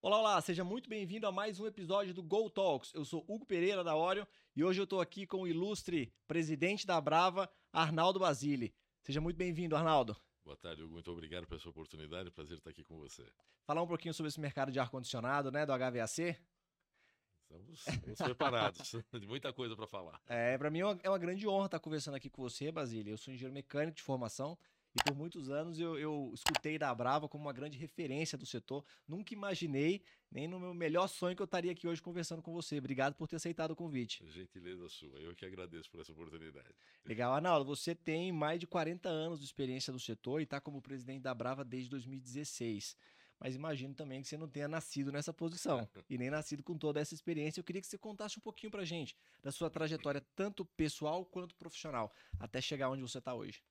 Olá, olá, seja muito bem-vindo a mais um episódio do Go Talks. Eu sou Hugo Pereira da Oreo e hoje eu estou aqui com o ilustre presidente da Brava, Arnaldo Basile. Seja muito bem-vindo, Arnaldo. Boa tarde, Hugo. Muito obrigado pela sua oportunidade. Prazer estar aqui com você. Falar um pouquinho sobre esse mercado de ar-condicionado, né, do HVAC. Estamos, estamos preparados. muita coisa para falar. É, para mim é uma, é uma, grande honra estar conversando aqui com você, Basílio. Eu sou engenheiro mecânico de formação e por muitos anos eu, eu, escutei da Brava como uma grande referência do setor. Nunca imaginei, nem no meu melhor sonho, que eu estaria aqui hoje conversando com você. Obrigado por ter aceitado o convite. Gentileza sua. Eu que agradeço por essa oportunidade. Legal, Arnaldo. Você tem mais de 40 anos de experiência no setor e está como presidente da Brava desde 2016 mas imagino também que você não tenha nascido nessa posição e nem nascido com toda essa experiência. Eu queria que você contasse um pouquinho pra gente da sua trajetória, tanto pessoal quanto profissional, até chegar onde você está hoje.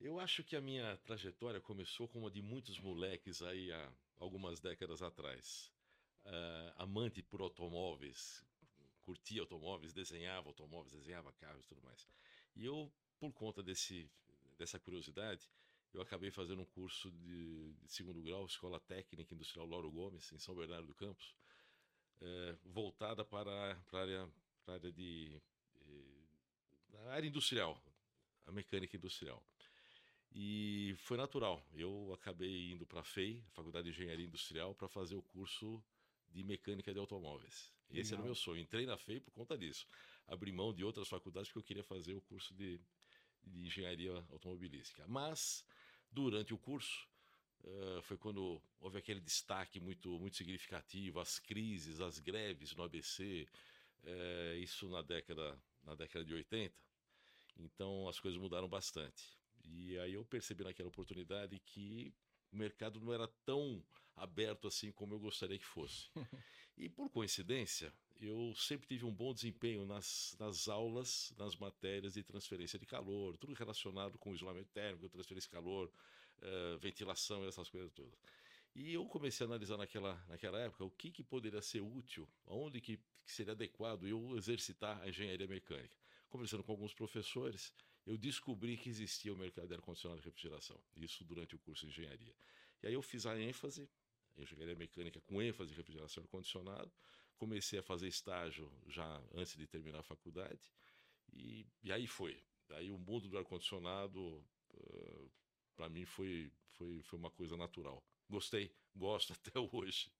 Eu acho que a minha trajetória começou como a de muitos moleques aí há algumas décadas atrás. Uh, amante por automóveis, curtia automóveis, desenhava automóveis, desenhava carros e tudo mais. E eu, por conta desse, dessa curiosidade, eu acabei fazendo um curso de, de segundo grau, Escola Técnica Industrial Lauro Gomes, em São Bernardo do Campos, é, voltada para, para a área, para a área de. Eh, área industrial, a mecânica industrial. E foi natural. Eu acabei indo para a FEI, Faculdade de Engenharia Industrial, para fazer o curso de mecânica de automóveis. Esse era o meu sonho. Entrei na FEI por conta disso. Abri mão de outras faculdades porque eu queria fazer o curso de, de engenharia automobilística. Mas durante o curso, uh, foi quando houve aquele destaque muito, muito significativo, as crises, as greves no ABC, uh, eh, isso na década, na década de 80. Então as coisas mudaram bastante. E aí eu percebi naquela oportunidade que o mercado não era tão aberto assim como eu gostaria que fosse. E por coincidência, eu sempre tive um bom desempenho nas, nas aulas, nas matérias de transferência de calor, tudo relacionado com isolamento térmico, transferência de calor, uh, ventilação, essas coisas todas. E eu comecei a analisar naquela, naquela época o que, que poderia ser útil, onde que, que seria adequado eu exercitar a engenharia mecânica. Conversando com alguns professores, eu descobri que existia o mercado de ar-condicionado e refrigeração, isso durante o curso de engenharia. E aí eu fiz a ênfase, engenharia mecânica com ênfase em refrigeração e ar-condicionado, comecei a fazer estágio já antes de terminar a faculdade e, e aí foi. Aí o mundo do ar-condicionado uh, para mim foi, foi, foi uma coisa natural. Gostei, gosto até hoje.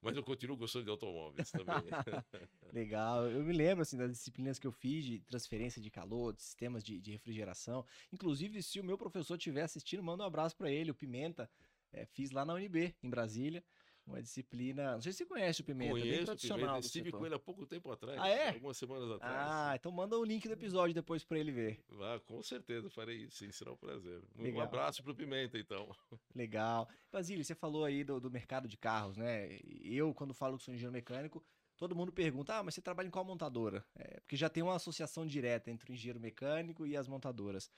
Mas eu continuo gostando de automóveis também. Legal. Eu me lembro assim das disciplinas que eu fiz de transferência de calor, de sistemas de, de refrigeração. Inclusive, se o meu professor estiver assistindo, manda um abraço para ele, o Pimenta. É, fiz lá na UNB, em Brasília. Uma disciplina. Não sei se você conhece o Pimenta, Conheço bem tradicional. Pimenta. Estive com ele há pouco tempo atrás. Ah, é? Algumas semanas atrás. Ah, então manda o link do episódio depois para ele ver. Ah, com certeza, farei isso. Sim, será um prazer. Legal. Um abraço pro Pimenta, então. Legal. Basílio, você falou aí do, do mercado de carros, né? Eu, quando falo que sou engenheiro mecânico, todo mundo pergunta: ah, mas você trabalha em qual montadora? É, porque já tem uma associação direta entre o engenheiro mecânico e as montadoras.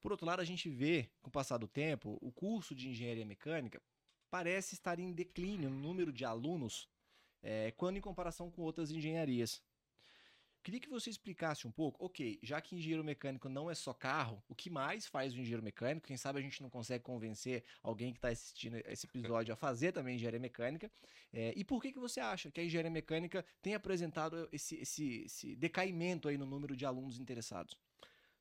Por outro lado, a gente vê, com o passar do tempo, o curso de engenharia mecânica parece estar em declínio no número de alunos é, quando em comparação com outras engenharias. Queria que você explicasse um pouco, ok, já que engenheiro mecânico não é só carro, o que mais faz o engenheiro mecânico? Quem sabe a gente não consegue convencer alguém que está assistindo esse episódio a fazer também engenharia mecânica. É, e por que, que você acha que a engenharia mecânica tem apresentado esse, esse, esse decaimento aí no número de alunos interessados?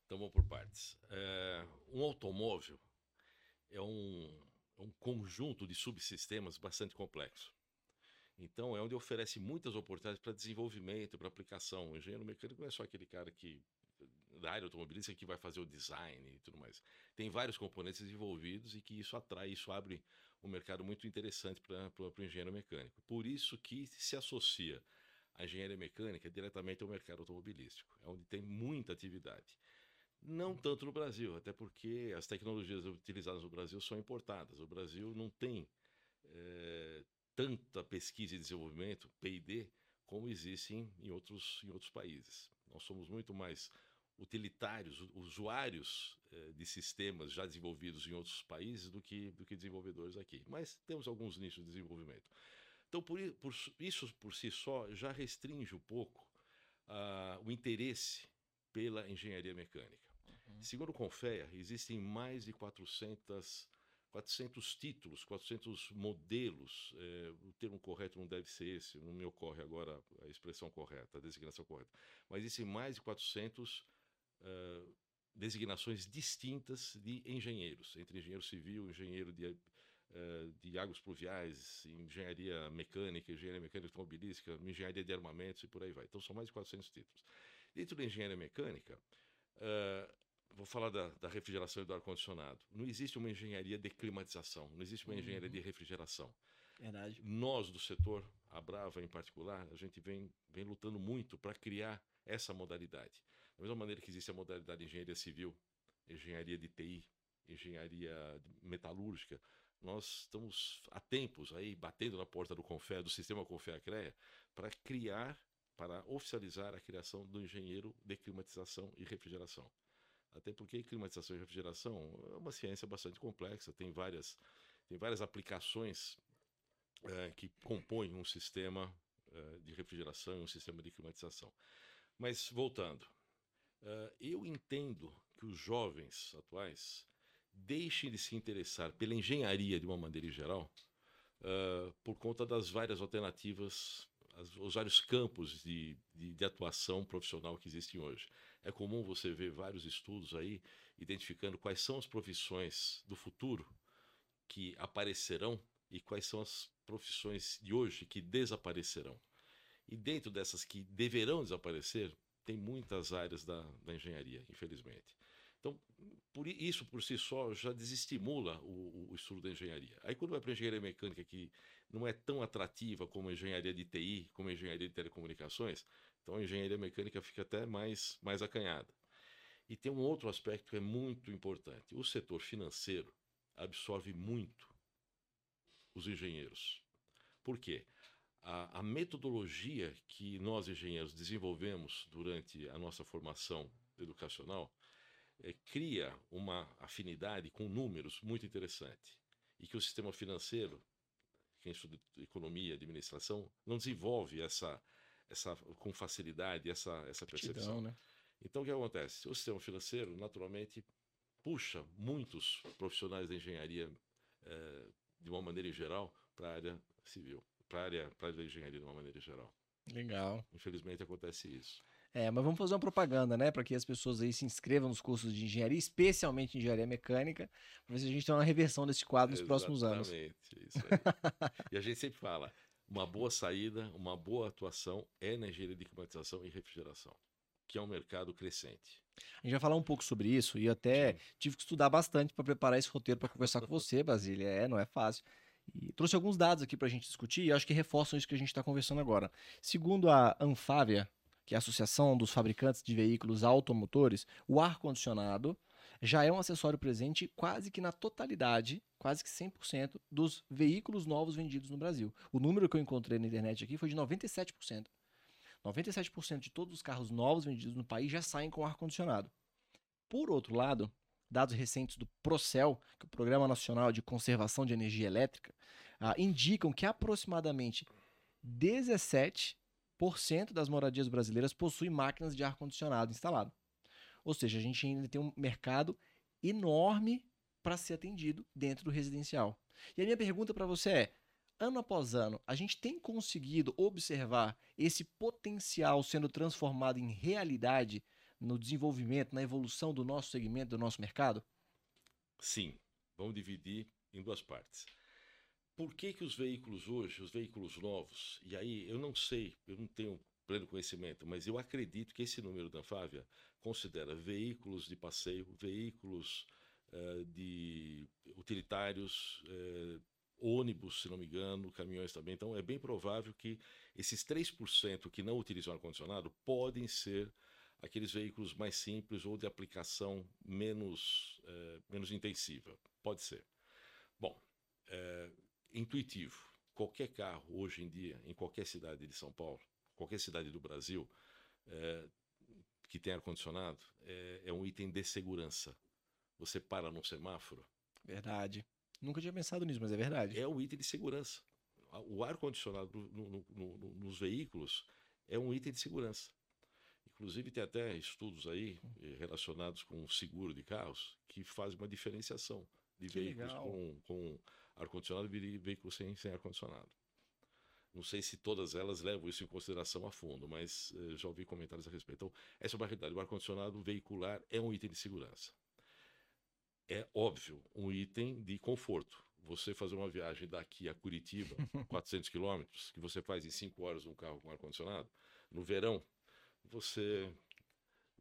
Então vamos por partes. É, um automóvel é um, um conjunto de subsistemas bastante complexo. Então, é onde oferece muitas oportunidades para desenvolvimento, para aplicação. O engenheiro mecânico não é só aquele cara que da área automobilística que vai fazer o design e tudo mais. Tem vários componentes envolvidos e que isso atrai, isso abre um mercado muito interessante para o engenheiro mecânico. Por isso que se associa a engenharia mecânica diretamente ao mercado automobilístico, é onde tem muita atividade. Não tanto no Brasil, até porque as tecnologias utilizadas no Brasil são importadas. O Brasil não tem é, tanta pesquisa e desenvolvimento, P&D, como existem em outros, em outros países. Nós somos muito mais utilitários, usuários é, de sistemas já desenvolvidos em outros países do que, do que desenvolvedores aqui. Mas temos alguns nichos de desenvolvimento. Então, por, por isso por si só já restringe um pouco uh, o interesse pela engenharia mecânica. Uhum. Segundo o Confea, existem mais de 400, 400 títulos, 400 modelos. É, o termo correto não deve ser esse, não me ocorre agora a expressão correta, a designação correta. Mas existem mais de 400 uh, designações distintas de engenheiros, entre engenheiro civil, engenheiro de uh, de águas pluviais, engenharia mecânica, engenharia mecânica automobilística, engenharia de armamentos e por aí vai. Então são mais de 400 títulos. Dentro da engenharia mecânica, vou falar da, da, refrigeração e do ar-condicionado. Não existe uma engenharia de climatização, não existe uma uhum. engenharia de refrigeração. Verdade. Nós, do setor, a Brava em particular, a gente vem, vem lutando muito para criar essa modalidade. Da mesma maneira que existe a modalidade de engenharia civil, engenharia de TI, engenharia metalúrgica, nós estamos há tempos aí batendo na porta do Confé, do sistema Confé CREA, para criar, para oficializar a criação do engenheiro de climatização e refrigeração. Até porque climatização e refrigeração é uma ciência bastante complexa, tem várias, tem várias aplicações é, que compõem um sistema é, de refrigeração e um sistema de climatização. Mas voltando, é, eu entendo que os jovens atuais deixem de se interessar pela engenharia de uma maneira geral por conta das várias alternativas, as, os vários campos de, de, de, atuação profissional que existem hoje. É comum você ver vários estudos aí identificando quais são as profissões do futuro que aparecerão e quais são as profissões de hoje que desaparecerão. E dentro dessas que deverão desaparecer, tem muitas áreas da, da engenharia, infelizmente. Então, por isso por si só já desestimula o, o estudo da engenharia. Aí quando vai para a engenharia mecânica, que não é tão atrativa como a engenharia de TI, como a engenharia de telecomunicações, então a engenharia mecânica fica até mais, mais acanhada. E tem um outro aspecto que é muito importante. O setor financeiro absorve muito os engenheiros. Por quê? A, a metodologia que nós engenheiros desenvolvemos durante a nossa formação educacional é, cria uma afinidade com números muito interessante e que o sistema financeiro, quem estuda economia, administração, não desenvolve essa, essa com facilidade essa, essa percepção. né? Então o que acontece? O sistema financeiro, naturalmente, puxa muitos profissionais da engenharia é, de uma maneira geral para a área civil, para a área, área da engenharia de uma maneira geral. Legal. Infelizmente acontece isso. É, mas vamos fazer uma propaganda, né, para que as pessoas aí se inscrevam nos cursos de engenharia, especialmente engenharia mecânica, para ver se a gente tem uma reversão desse quadro nos Exatamente, próximos anos. Exatamente, isso aí. e a gente sempre fala, uma boa saída, uma boa atuação é na engenharia de climatização e refrigeração, que é um mercado crescente. A gente vai falar um pouco sobre isso e até Sim. tive que estudar bastante para preparar esse roteiro para conversar com você, Basília. É, não é fácil. E trouxe alguns dados aqui para a gente discutir e acho que reforçam isso que a gente está conversando agora. Segundo a Anfávia, que é a Associação dos Fabricantes de Veículos Automotores, o ar-condicionado já é um acessório presente quase que na totalidade, quase que 100% dos veículos novos vendidos no Brasil. O número que eu encontrei na internet aqui foi de 97%. 97% de todos os carros novos vendidos no país já saem com ar-condicionado. Por outro lado, dados recentes do Procel, que é o Programa Nacional de Conservação de Energia Elétrica, ah, indicam que aproximadamente 17 cento das moradias brasileiras possuem máquinas de ar-condicionado instalado. Ou seja, a gente ainda tem um mercado enorme para ser atendido dentro do residencial. E a minha pergunta para você é: ano após ano, a gente tem conseguido observar esse potencial sendo transformado em realidade no desenvolvimento, na evolução do nosso segmento, do nosso mercado? Sim. Vamos dividir em duas partes. Por que, que os veículos hoje, os veículos novos, e aí eu não sei, eu não tenho pleno conhecimento, mas eu acredito que esse número da Fávia considera veículos de passeio, veículos uh, de utilitários, uh, ônibus, se não me engano, caminhões também. Então é bem provável que esses 3% que não utilizam ar-condicionado podem ser aqueles veículos mais simples ou de aplicação menos, uh, menos intensiva. Pode ser. Bom, intuitivo. Qualquer carro, hoje em dia, em qualquer cidade de São Paulo, qualquer cidade do Brasil, é, que tem ar-condicionado, é, é um item de segurança. Você para num semáforo. Verdade. Nunca tinha pensado nisso, mas é verdade. É um item de segurança. O ar-condicionado no, no, no, nos veículos é um item de segurança. Inclusive, tem até estudos aí eh, relacionados com o seguro de carros que fazem uma diferenciação de Que veículos legal. com, com ar-condicionado e veículos sem, sem ar-condicionado. Não sei se todas elas levam isso em consideração a fundo, mas eh, já ouvi comentários a respeito. Então, essa é uma realidade. O ar-condicionado veicular é um item de segurança. É óbvio, um item de conforto. Você fazer uma viagem daqui a Curitiba, 400 quilômetros, que você faz em 5 horas um carro com ar-condicionado, no verão, você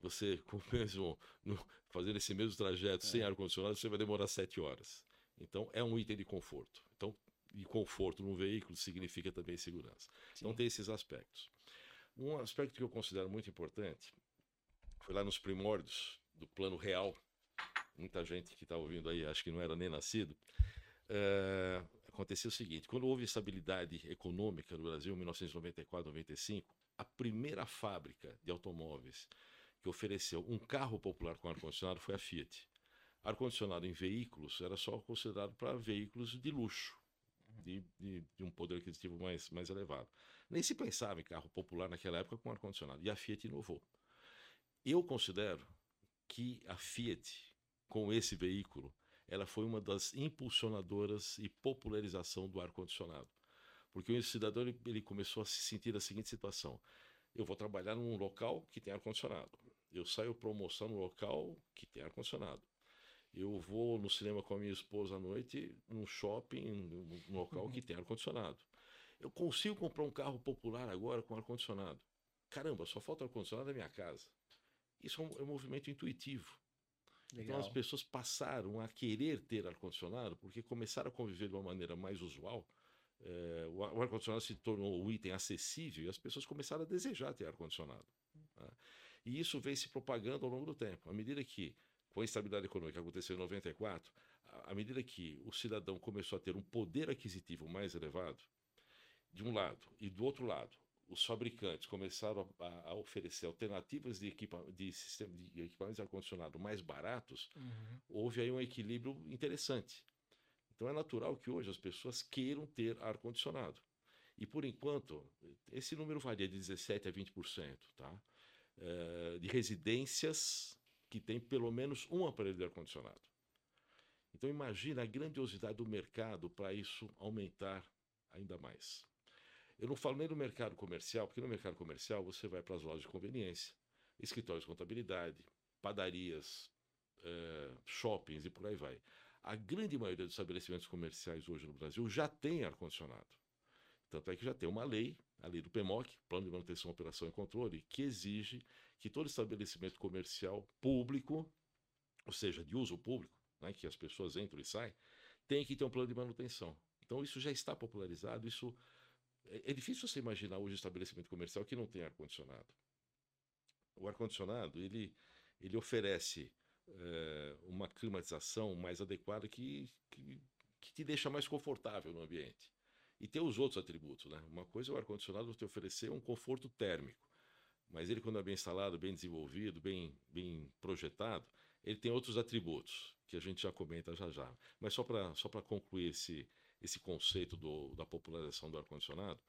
você com mesmo no- fazendo esse mesmo trajeto sem ar-condicionado, você vai demorar 7 horas. Então é um item de conforto. Então, e conforto num veículo significa também segurança. Então Sim. tem esses aspectos. Um aspecto que eu considero muito importante foi lá nos primórdios do plano real. Muita gente que está ouvindo aí, acho que não era nem nascido. É, aconteceu o seguinte: quando houve estabilidade econômica no Brasil, em 1994, 95, a primeira fábrica de automóveis que ofereceu um carro popular com ar-condicionado foi a Fiat. Ar-condicionado em veículos era só considerado para veículos de luxo, de, de- de um poder aquisitivo mais, mais elevado. Nem se pensava em carro popular naquela época com ar-condicionado. E a Fiat inovou. Eu considero que a Fiat, com esse veículo, ela foi uma das impulsionadoras e popularização do ar-condicionado. Porque o cidadão ele, ele começou a se sentir da seguinte situação: eu vou trabalhar num local que tem ar-condicionado. Eu saio almoçar num local que tem ar-condicionado. Eu vou no cinema com a minha esposa à noite, num shopping, num local que tem ar-condicionado. Eu consigo comprar um carro popular agora com ar-condicionado. Caramba, só falta ar-condicionado na minha casa. Isso é um, é um movimento intuitivo. Então Legal. as pessoas passaram a querer ter ar-condicionado porque começaram a conviver de uma maneira mais usual. É, o ar- o ar-condicionado se tornou um item acessível e as pessoas começaram a desejar ter ar-condicionado. tá? E isso vem se propagando ao longo do tempo. À medida que, com a instabilidade econômica que aconteceu em 94, à medida que o cidadão começou a ter um poder aquisitivo mais elevado, de um lado, e do outro lado, os fabricantes começaram a, a- oferecer alternativas de, equipa de, sistema, de equipamentos de ar-condicionado mais baratos, Uhum. houve aí um equilíbrio interessante. Então é natural que hoje as pessoas queiram ter ar-condicionado. E por enquanto, esse número varia de 17% a 20%, tá? Eh, de residências que têm pelo menos um aparelho de ar-condicionado. Então imagina a grandiosidade do mercado para isso aumentar ainda mais. Eu não falo nem do mercado comercial, porque no mercado comercial você vai para as lojas de conveniência, escritórios de contabilidade, padarias, eh, shoppings e por aí vai. A grande maioria dos estabelecimentos comerciais hoje no Brasil já tem ar-condicionado. Tanto é que já tem uma lei, a lei do PMOC, Plano de Manutenção, Operação e Controle, que exige que todo estabelecimento comercial público, ou seja, de uso público, né, que as pessoas entram e saem, tem que ter um plano de manutenção. Então isso já está popularizado, isso é, é difícil você imaginar hoje um estabelecimento comercial que não tem ar-condicionado. O ar-condicionado, ele, ele oferece eh, uma climatização mais adequada que, que, que te deixa mais confortável no ambiente. E tem os outros atributos, né? Uma coisa é o ar-condicionado te oferecer um conforto térmico, mas ele quando é bem instalado, bem desenvolvido, bem, bem projetado, ele tem outros atributos que a gente já comenta já já. Mas só para só para concluir esse, esse conceito do, da popularização do ar-condicionado,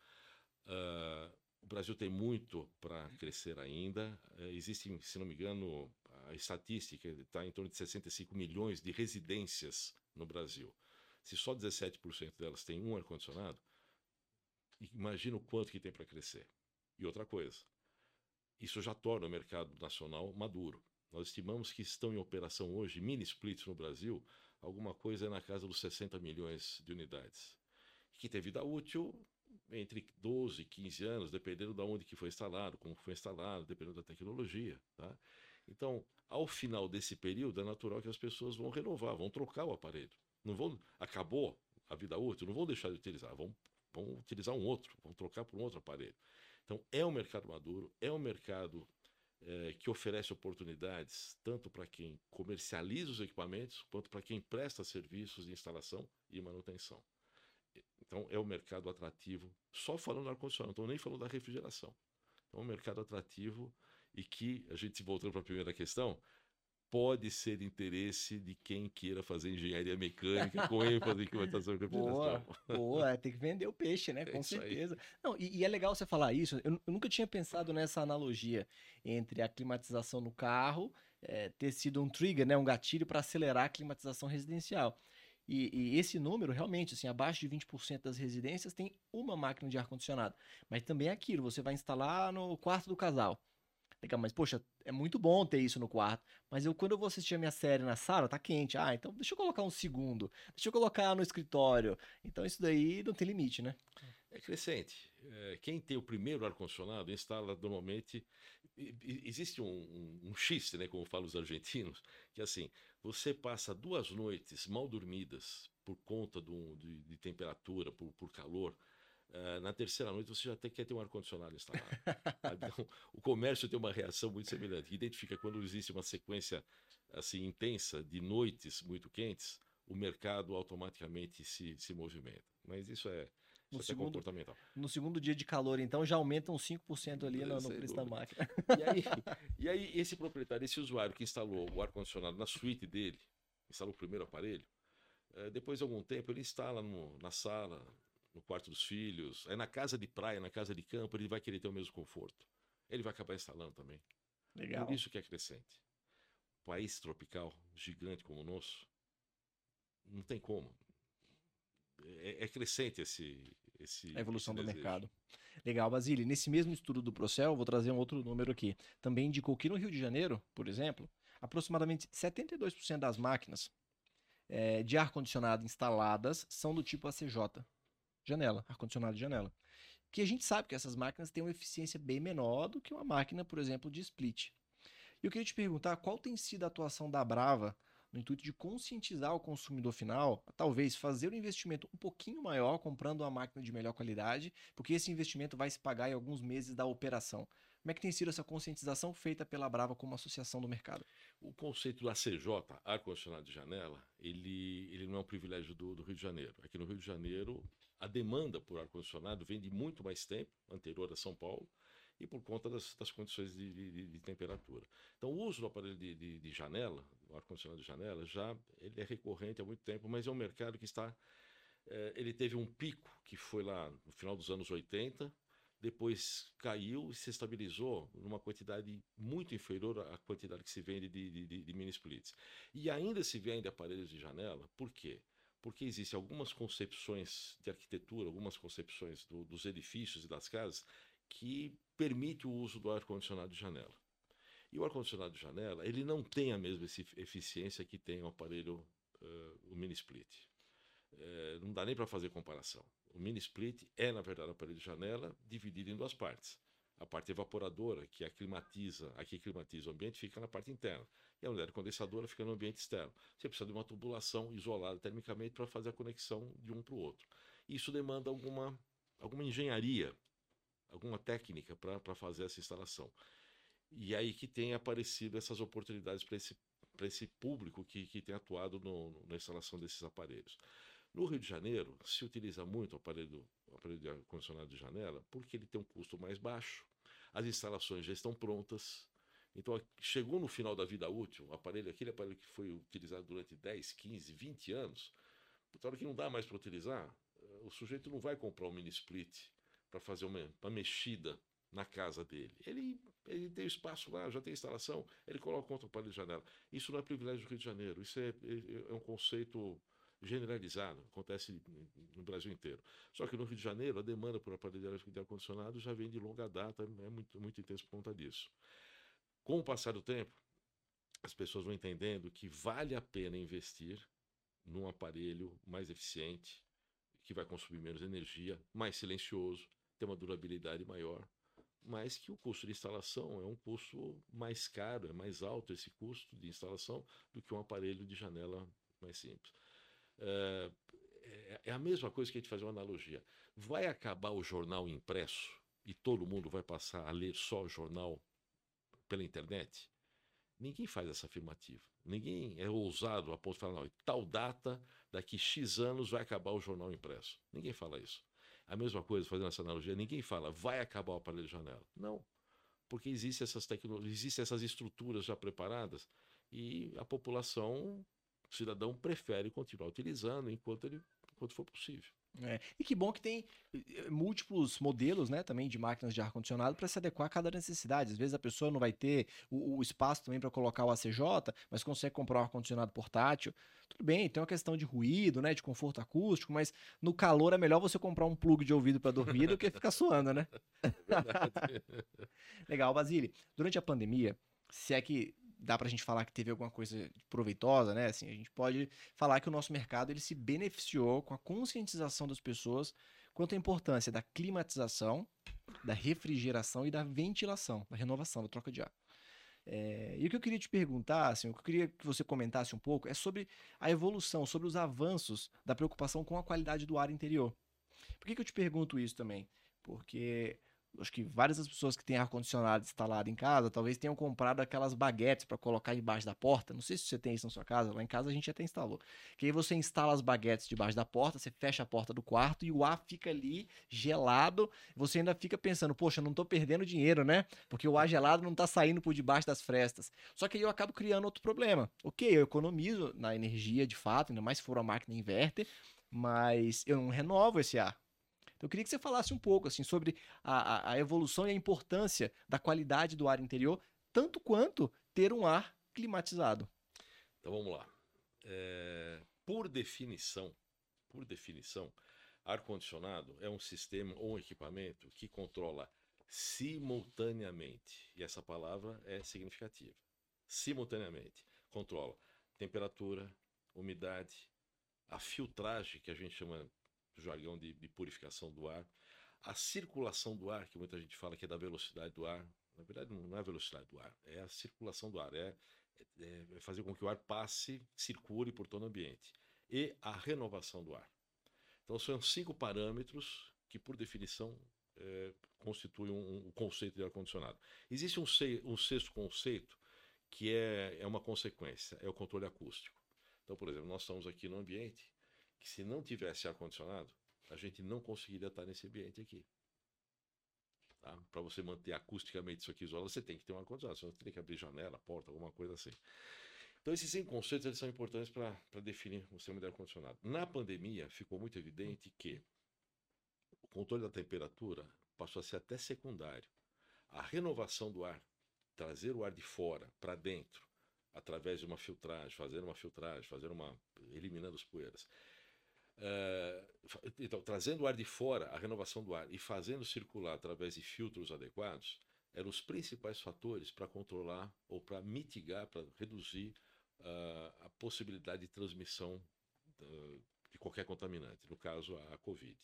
ah, o Brasil tem muito para crescer ainda. Eh, existem, se não me engano, a estatística está em torno de 65 milhões de residências no Brasil. Se só 17% delas têm um ar-condicionado, imagina o quanto que tem para crescer. E outra coisa, isso já torna o mercado nacional maduro. Nós estimamos que estão em operação hoje, mini splits no Brasil, alguma coisa na casa dos 60 milhões de unidades. Que tem vida útil entre 12 e 15 anos, dependendo de onde que foi instalado, como foi instalado, dependendo da tecnologia. Tá? Então, ao final desse período, é natural que as pessoas vão renovar, vão trocar o aparelho. Não vão, acabou a vida útil, não vão deixar de utilizar, vão, vão utilizar um outro, vão trocar por um outro aparelho. Então, é um mercado maduro, é um mercado eh, que oferece oportunidades tanto para quem comercializa os equipamentos, quanto para quem presta serviços de instalação e manutenção. Então, é um mercado atrativo, só falando do ar-condicionado, não estou nem falando da refrigeração. Então, é um mercado atrativo e que, a gente voltando para a primeira questão, pode ser interesse de quem queira fazer engenharia mecânica com ênfase em climatização. Boa, boa, é, tem que vender o peixe, né? É com certeza. Não, e, e, é legal você falar isso. Eu, eu, nunca tinha pensado nessa analogia entre a climatização no carro é, ter sido um trigger, né, um gatilho para acelerar a climatização residencial. E, e, esse número, realmente, assim, abaixo de 20% das residências tem uma máquina de ar-condicionado. Mas também é aquilo, você vai instalar no quarto do casal. Legal, mas poxa, é muito bom ter isso no quarto. Mas eu, quando eu vou assistir a minha série na sala, tá quente. Ah, então deixa eu colocar um segundo. Deixa eu colocar no escritório. Então isso daí não tem limite, né? É crescente. É, quem tem o primeiro ar-condicionado instala normalmente. Existe um, um, um xiste, né, como falam os argentinos, que é assim: você passa duas noites mal dormidas por conta do, de, de temperatura, por, por calor. Uh, na terceira noite você já tem, quer ter um ar-condicionado instalado. então, o comércio tem uma reação muito semelhante. Identifica quando existe uma sequência assim intensa de noites muito quentes, o mercado automaticamente se, se movimenta. Mas isso é, no segundo, comportamental. No segundo dia de calor, então, já aumenta uns 5% ali no, no preço da máquina. E aí, e aí, esse proprietário, esse usuário que instalou o ar-condicionado na suíte dele, instalou o primeiro aparelho, é, depois de algum tempo ele instala no, na sala, no quarto dos filhos, aí na casa de praia, na casa de campo, ele vai querer ter o mesmo conforto. Ele vai acabar instalando também. Legal. Por isso que é crescente. País tropical, gigante como o nosso, não tem como é, é crescente esse, esse a evolução esse do mercado. Legal, Basílio. Nesse mesmo estudo do Procel, vou trazer um outro número aqui. Também indicou que no Rio de Janeiro, por exemplo, aproximadamente 72% das máquinas é, de ar-condicionado instaladas são do tipo ACJ, janela, ar-condicionado de janela. Que a gente sabe que essas máquinas têm uma eficiência bem menor do que uma máquina, por exemplo, de split. E eu queria te perguntar qual tem sido a atuação da Brava no intuito de conscientizar o consumidor final, talvez fazer um investimento um pouquinho maior comprando uma máquina de melhor qualidade, porque esse investimento vai se pagar em alguns meses da operação. Como é que tem sido essa conscientização feita pela Brava como associação do mercado? O conceito do ACJ, ar-condicionado de janela, ele, ele não é um privilégio do, do Rio de Janeiro. Aqui no Rio de Janeiro, a demanda por ar-condicionado vem de muito mais tempo, anterior a São Paulo, e por conta das, das condições de, de, de, temperatura. Então, o uso do aparelho de, de, janela, o ar-condicionado de janela, já ele é recorrente há muito tempo, mas é um mercado que está. É, ele teve um pico que foi lá no final dos anos 80, depois caiu e se estabilizou numa quantidade muito inferior à quantidade que se vende de, de, de, de mini splits. E ainda se vende aparelhos de janela, por quê? Existem algumas concepções de arquitetura, algumas concepções do, dos edifícios e das casas que permite o uso do ar-condicionado de janela. E o ar-condicionado de janela, ele não tem a mesma eficiência que tem o aparelho, uh, o mini split. Uh, não dá nem para fazer comparação. O mini split é, na verdade, o aparelho de janela dividido em duas partes. A parte evaporadora, que aclimatiza, aqui climatiza o ambiente, fica na parte interna. E a unidade condensadora fica no ambiente externo. Você precisa de uma tubulação isolada termicamente para fazer a conexão de um para o outro. Isso demanda alguma, alguma engenharia alguma técnica para fazer essa instalação. E aí que tem aparecido essas oportunidades para esse, esse público que, que tem atuado no, na instalação desses aparelhos. No Rio de Janeiro, se utiliza muito o aparelho, o aparelho de ar-condicionado de janela porque ele tem um custo mais baixo, as instalações já estão prontas. Então, chegou no final da vida útil, o aparelho, aquele aparelho que foi utilizado durante 10, 15, 20 anos, por hora que não dá mais para utilizar, eh, o sujeito não vai comprar um mini split para fazer uma, uma mexida na casa dele. Ele, ele tem espaço lá, já tem instalação, ele coloca contra o aparelho de janela. Isso não é privilégio do Rio de Janeiro, isso é, é, é um conceito generalizado, acontece no Brasil inteiro. Só que no Rio de Janeiro, a demanda por aparelho de ar-condicionado já vem de longa data, é muito, muito intenso por conta disso. Com o passar do tempo, as pessoas vão entendendo que vale a pena investir num aparelho mais eficiente, que vai consumir menos energia, mais silencioso, tem uma durabilidade maior, mas que o custo de instalação é um custo mais caro, é mais alto esse custo de instalação do que um aparelho de janela mais simples. É, é, é a mesma coisa que a gente fazer uma analogia. Vai acabar o jornal impresso e todo mundo vai passar a ler só o jornal pela internet? Ninguém faz essa afirmativa. Ninguém é ousado a ponto de falar, não, tal data, daqui X anos vai acabar o jornal impresso. Ninguém fala isso. A mesma coisa, fazendo essa analogia, ninguém fala, vai acabar o aparelho de janela. Não. Porque existem essas tecnologias, existem essas estruturas já preparadas e a população, o cidadão prefere continuar utilizando enquanto, ele, enquanto for possível. É. E que bom que tem eh, múltiplos modelos, né, também de máquinas de ar condicionado para se adequar a cada necessidade. Às vezes a pessoa não vai ter o, o espaço também para colocar o ACJ, mas consegue comprar um ar condicionado portátil. Tudo bem, tem uma questão de ruído, né, de conforto acústico, mas no calor é melhor você comprar um plug de ouvido para dormir do que ficar suando, né? É Legal, Basile. Durante a pandemia, se é que dá para a gente falar que teve alguma coisa proveitosa, né? Assim, a gente pode falar que o nosso mercado ele se beneficiou com a conscientização das pessoas quanto à importância da climatização, da refrigeração e da ventilação, da renovação, da troca de ar. É, e o que eu queria te perguntar, assim, o que eu queria que você comentasse um pouco é sobre a evolução, sobre os avanços da preocupação com a qualidade do ar interior. Por que, que eu te pergunto isso também? Porque acho que várias das pessoas que têm ar-condicionado instalado em casa talvez tenham comprado aquelas baguetes para colocar embaixo da porta. Não sei se você tem isso na sua casa, lá em casa a gente até instalou. Que aí você instala as baguetes debaixo da porta, você fecha a porta do quarto e o ar fica ali gelado. Você ainda fica pensando, poxa, não estou perdendo dinheiro, né? Porque o ar gelado não está saindo por debaixo das frestas. Só que aí eu acabo criando outro problema. Ok, eu economizo na energia de fato, ainda mais se for uma máquina inverter, mas eu não renovo esse ar. Então, eu queria que você falasse um pouco assim sobre a, a, evolução e a importância da qualidade do ar interior, tanto quanto ter um ar climatizado. Então vamos lá. É, por definição, por definição, ar-condicionado é um sistema ou um equipamento que controla simultaneamente, e essa palavra é significativa. Simultaneamente, controla temperatura, umidade, a filtragem que a gente chama jargão de, de, purificação do ar. A circulação do ar, que muita gente fala que é da velocidade do ar, na verdade não é a velocidade do ar, é a circulação do ar, é, é, é fazer com que o ar passe, circule por todo o ambiente. E a renovação do ar. Então são cinco parâmetros que, por definição, é, constituem um, um, conceito de ar-condicionado. Existe um, um, sexto conceito que é, é uma consequência, é o controle acústico. Então, por exemplo, nós estamos aqui no ambiente que se não tivesse ar-condicionado, a gente não conseguiria estar nesse ambiente aqui. Tá? Para você manter acusticamente isso aqui isolado, você tem que ter um ar-condicionado, você tem que abrir janela, porta, alguma coisa assim. Então, esses cinco conceitos eles são importantes para definir o sistema de ar-condicionado. Na pandemia, ficou muito evidente que o controle da temperatura passou a ser até secundário. A renovação do ar, trazer o ar de fora para dentro, através de uma filtragem, fazer uma filtragem, fazer uma eliminando as poeiras, Uh, então, trazendo o ar de fora, a renovação do ar, e fazendo circular através de filtros adequados, eram os principais fatores para controlar ou para mitigar, para reduzir uh, a possibilidade de transmissão uh, de qualquer contaminante, no caso a, a Covid.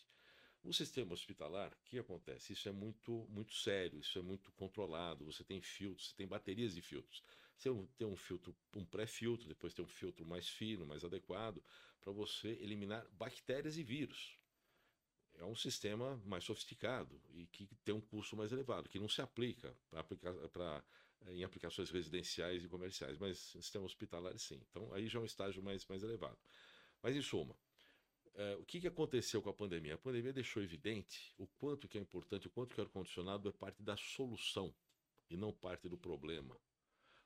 No sistema hospitalar, o que acontece? Isso é muito, muito sério, isso é muito controlado. Você tem filtros, você tem baterias de filtros. Você tem um filtro, um pré-filtro, depois tem um filtro mais fino, mais adequado, para você eliminar bactérias e vírus. É um sistema mais sofisticado e que tem um custo mais elevado, que não se aplica aplicar, pra, em aplicações residenciais e comerciais, mas sistema hospitalar sim. Então aí já é um estágio mais, mais elevado. Mas em suma, é, o que, que aconteceu com a pandemia? A pandemia deixou evidente o quanto que é importante, o quanto que o ar-condicionado é parte da solução e não parte do problema.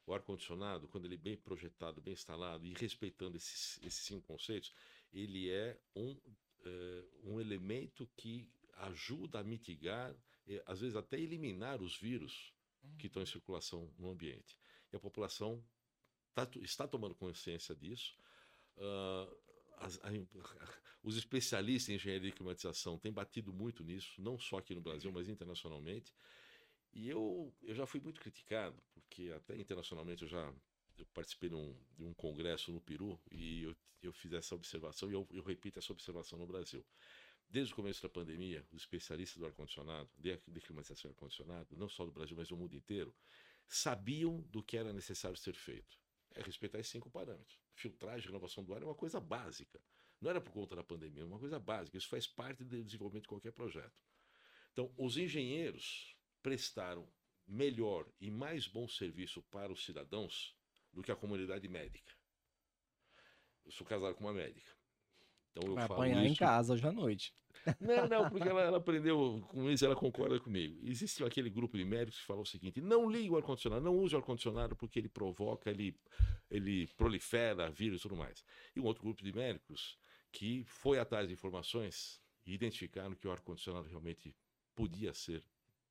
O ar-condicionado, quando ele é bem projetado, bem instalado e respeitando esses, esses cinco conceitos, ele é um, é, um elemento que ajuda a mitigar, e, às vezes até eliminar os vírus que estão em circulação no ambiente. E a população tá, está tomando consciência disso. Uh, as, a, os especialistas em engenharia de climatização têm batido muito nisso, não só aqui no Brasil, mas internacionalmente. E eu, eu já fui muito criticado, porque até internacionalmente eu já eu participei de um, de um congresso no Peru e eu, eu fiz essa observação e eu, eu repito essa observação no Brasil. Desde o começo da pandemia, os especialistas do ar-condicionado, de, de climatização ar-condicionado, não só do Brasil, mas do mundo inteiro, sabiam do que era necessário ser feito. É respeitar esses cinco parâmetros. Filtragem, renovação do ar é uma coisa básica. Não era por conta da pandemia, é uma coisa básica. Isso faz parte do desenvolvimento de qualquer projeto. Então, os engenheiros prestaram melhor e mais bom serviço para os cidadãos do que a comunidade médica. Eu sou casado com uma médica. Então, Vai apanhar isso... em casa hoje à noite. Não, não, porque ela, ela aprendeu com isso, ela concorda comigo. Existe aquele grupo de médicos que falou o seguinte: não ligue o ar-condicionado, não use o ar-condicionado porque ele provoca, ele, ele prolifera vírus e tudo mais. E um outro grupo de médicos que foi atrás de informações e identificaram que o ar-condicionado realmente podia ser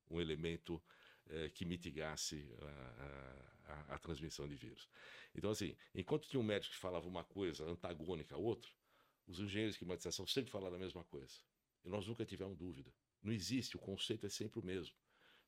um elemento eh, que mitigasse a, a, a, transmissão de vírus. Então, assim, enquanto tinha um médico que falava uma coisa antagônica a outra, os engenheiros de climatização sempre falaram a mesma coisa. E nós nunca tivemos dúvida. Não existe, o conceito é sempre o mesmo.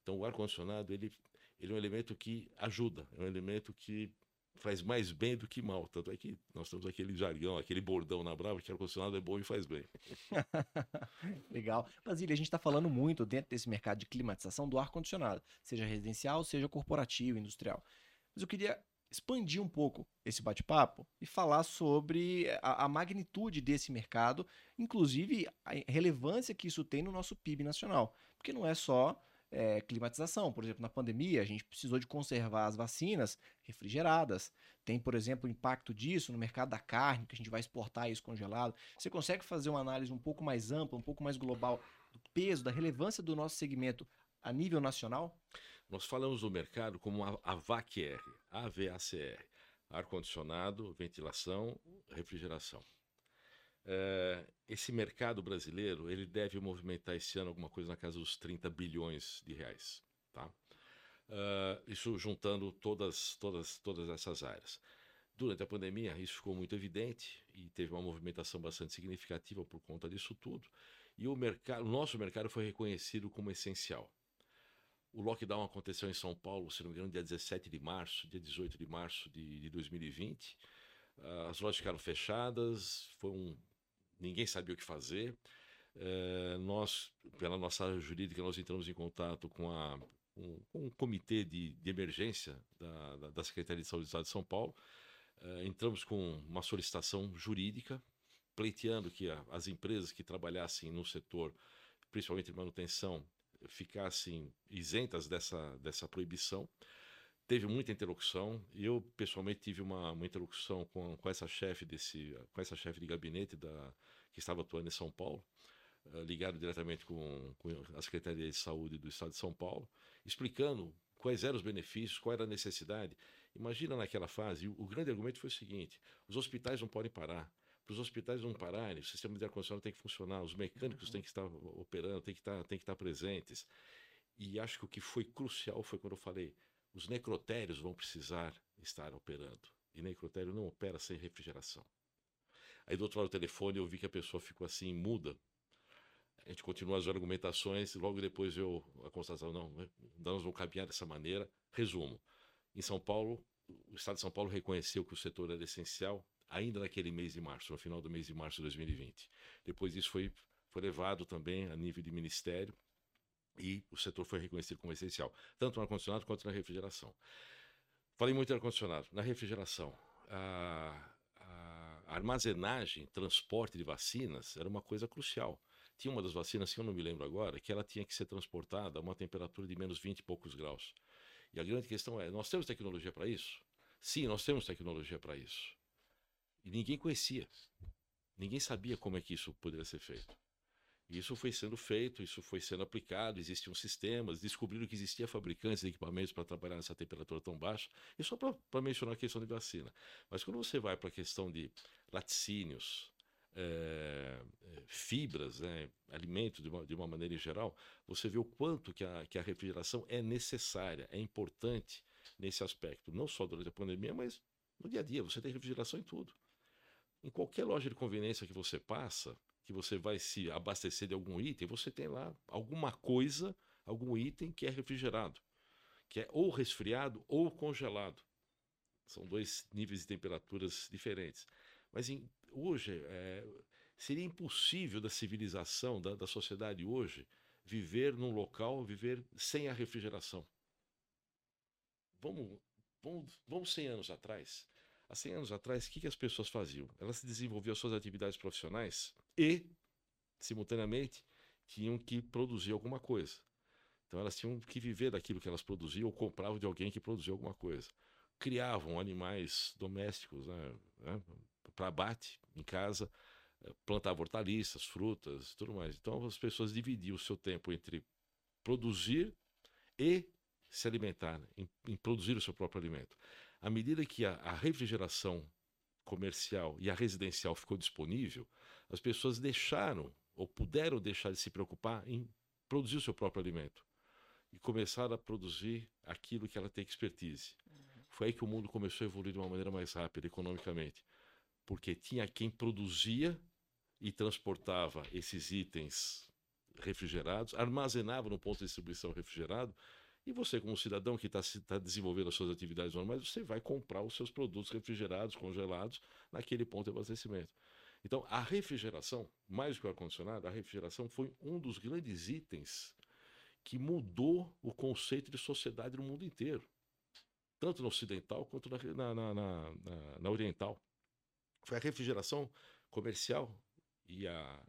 Então, o ar-condicionado, ele, ele é um elemento que ajuda, é um elemento que faz mais bem do que mal. Tanto é que nós temos aquele jargão, aquele bordão na Brava, que ar-condicionado é bom e faz bem. Legal. Basília, a gente está falando muito dentro desse mercado de climatização do ar-condicionado, seja residencial, seja corporativo, industrial. Mas eu queria expandir um pouco esse bate-papo e falar sobre a, a, magnitude desse mercado, inclusive a relevância que isso tem no nosso PIB nacional. Porque não é só é, climatização. Por exemplo, na pandemia, a gente precisou de conservar as vacinas refrigeradas. Tem, por exemplo, o impacto disso no mercado da carne, que a gente vai exportar isso congelado. Você consegue fazer uma análise um pouco mais ampla, um pouco mais global do peso, da relevância do nosso segmento a nível nacional? Nós falamos do mercado como a, VACR, AVACR, ar-condicionado, ventilação, refrigeração. É, esse mercado brasileiro ele deve movimentar esse ano alguma coisa na casa dos 30 bilhões de reais. Tá? Uh, isso juntando todas, todas, todas essas áreas. Durante a pandemia, isso ficou muito evidente e teve uma movimentação bastante significativa por conta disso tudo. E o mercado, o nosso mercado foi reconhecido como essencial. O lockdown aconteceu em São Paulo, se não me engano, dia 17 de março, dia 18 de março de, de 2020. Uh, ah, as lojas ficaram fechadas, foi um ninguém sabia o que fazer. É, nós, pela nossa área jurídica, nós entramos em contato com, a, um, com comitê de, de emergência da, da, da, Secretaria de Saúde do Estado de São Paulo. É, entramos com uma solicitação jurídica, pleiteando que a, as empresas que trabalhassem no setor, principalmente de manutenção, ficassem isentas dessa, dessa proibição teve muita interlocução. Eu pessoalmente tive uma, uma interlocução com, com essa chefe desse, com essa chefe de gabinete da que estava atuando em São Paulo, uh, ligado diretamente com, com a Secretaria de Saúde do Estado de São Paulo, explicando quais eram os benefícios, qual era a necessidade. Imagina naquela fase, o, o grande argumento foi o seguinte: os hospitais não podem parar. Para os hospitais não pararem, o sistema de ar-condicionado tem que funcionar, os mecânicos têm que estar operando, têm que estar, têm que estar presentes. E acho que o que foi crucial foi quando eu falei: os necrotérios vão precisar estar operando. E necrotério não opera sem refrigeração. Aí do outro lado do telefone eu vi que a pessoa ficou assim, muda. A gente continua as argumentações, logo depois eu a constatação, não, né, nós vamos caminhar dessa maneira. Resumo, em São Paulo, o Estado de São Paulo reconheceu que o setor era essencial ainda naquele mês de março, no final do mês de março de 2020. Depois disso foi, foi levado também a nível de ministério e o setor foi reconhecido como essencial, tanto no ar-condicionado quanto na refrigeração. Falei muito em ar-condicionado. Na refrigeração, a, a armazenagem, transporte de vacinas era uma coisa crucial. Tinha uma das vacinas, que eu não me lembro agora, que ela tinha que ser transportada a uma temperatura de menos 20 e poucos graus. E a grande questão é: nós temos tecnologia para isso? Sim, nós temos tecnologia para isso. E ninguém conhecia. Ninguém sabia como é que isso poderia ser feito. Isso foi sendo feito, isso foi sendo aplicado, existiam sistemas, descobriram que existia fabricantes de equipamentos para trabalhar nessa temperatura tão baixa. E só para mencionar a questão de vacina. Mas quando você vai para a questão de laticínios, é, fibras, né, alimentos de uma, de uma maneira em geral, você vê o quanto que a, que a refrigeração é necessária, é importante nesse aspecto. Não só durante a pandemia, mas no dia a dia. Você tem refrigeração em tudo. Em qualquer loja de conveniência que você passa, que você vai se abastecer de algum item, você tem lá alguma coisa, algum item que é refrigerado, que é ou resfriado ou congelado. São dois níveis de temperaturas diferentes. Mas em, hoje é, seria impossível da civilização, da, da sociedade hoje, viver num local, viver sem a refrigeração. Vamos, vamos, vamos 100 anos atrás. Há 100 anos atrás, o que, que as pessoas faziam? Elas desenvolviam suas atividades profissionais e, simultaneamente, tinham que produzir alguma coisa. Então elas tinham que viver daquilo que elas produziam ou compravam de alguém que produzia alguma coisa. Criavam animais domésticos né, né, para abate em casa, eh, plantava hortaliças, frutas, tudo mais. Então as pessoas dividiam o seu tempo entre produzir e se alimentar, em, em produzir o seu próprio alimento. À medida que a, a refrigeração comercial e a residencial ficou disponível, as pessoas deixaram ou puderam deixar de se preocupar em produzir o seu próprio alimento e começaram a produzir aquilo que ela tem expertise. Uhum. Foi aí que o mundo começou a evoluir de uma maneira mais rápida economicamente, porque tinha quem produzia e transportava esses itens refrigerados, armazenava no ponto de distribuição refrigerado, e você, como cidadão que está tá desenvolvendo as suas atividades normais, você vai comprar os seus produtos refrigerados, congelados, naquele ponto de abastecimento. Então, a refrigeração, mais do que o ar-condicionado, a refrigeração foi um dos grandes itens que mudou o conceito de sociedade no mundo inteiro, tanto na ocidental quanto na, na, na, na oriental. Foi a refrigeração comercial e a,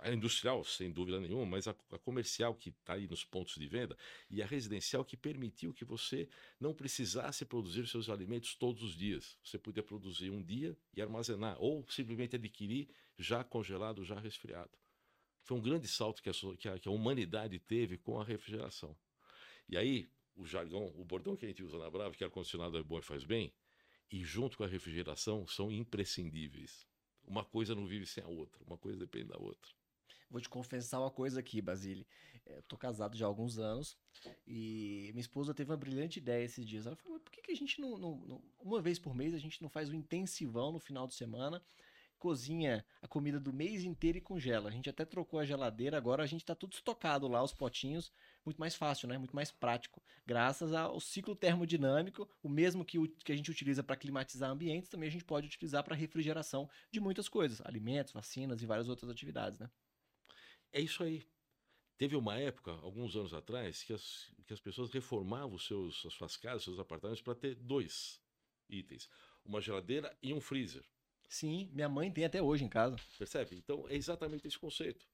a industrial, sem dúvida nenhuma, mas a, a comercial que está aí nos pontos de venda e a residencial que permitiu que você não precisasse produzir seus alimentos todos os dias. Você podia produzir um dia e armazenar, ou simplesmente adquirir já congelado, já resfriado. Foi um grande salto que a, que a, que a humanidade teve com a refrigeração. E aí, o jargão, o bordão que a gente usa na Brava, que ar-condicionado é bom e faz bem, e junto com a refrigeração são imprescindíveis. Uma coisa não vive sem a outra, uma coisa depende da outra. Vou te confessar uma coisa aqui, Basile. É, eu tô casado já há alguns anos e minha esposa teve uma brilhante ideia esses dias. Ela falou: por que, que a gente não, não, não, Uma vez por mês a gente não faz um intensivão no final de semana cozinha a comida do mês inteiro e congela. A gente até trocou a geladeira, agora a gente está tudo estocado lá, os potinhos, muito mais fácil, né? Muito mais prático. Graças ao ciclo termodinâmico, o mesmo que, o, que a gente utiliza para climatizar ambientes, também a gente pode utilizar para refrigeração de muitas coisas, alimentos, vacinas e várias outras atividades, né? É isso aí. Teve uma época, alguns anos atrás, que as, que as pessoas reformavam seus, as suas casas, seus apartamentos, para ter dois itens: uma geladeira e um freezer. Sim, minha mãe tem até hoje em casa. Percebe? Então é exatamente esse conceito.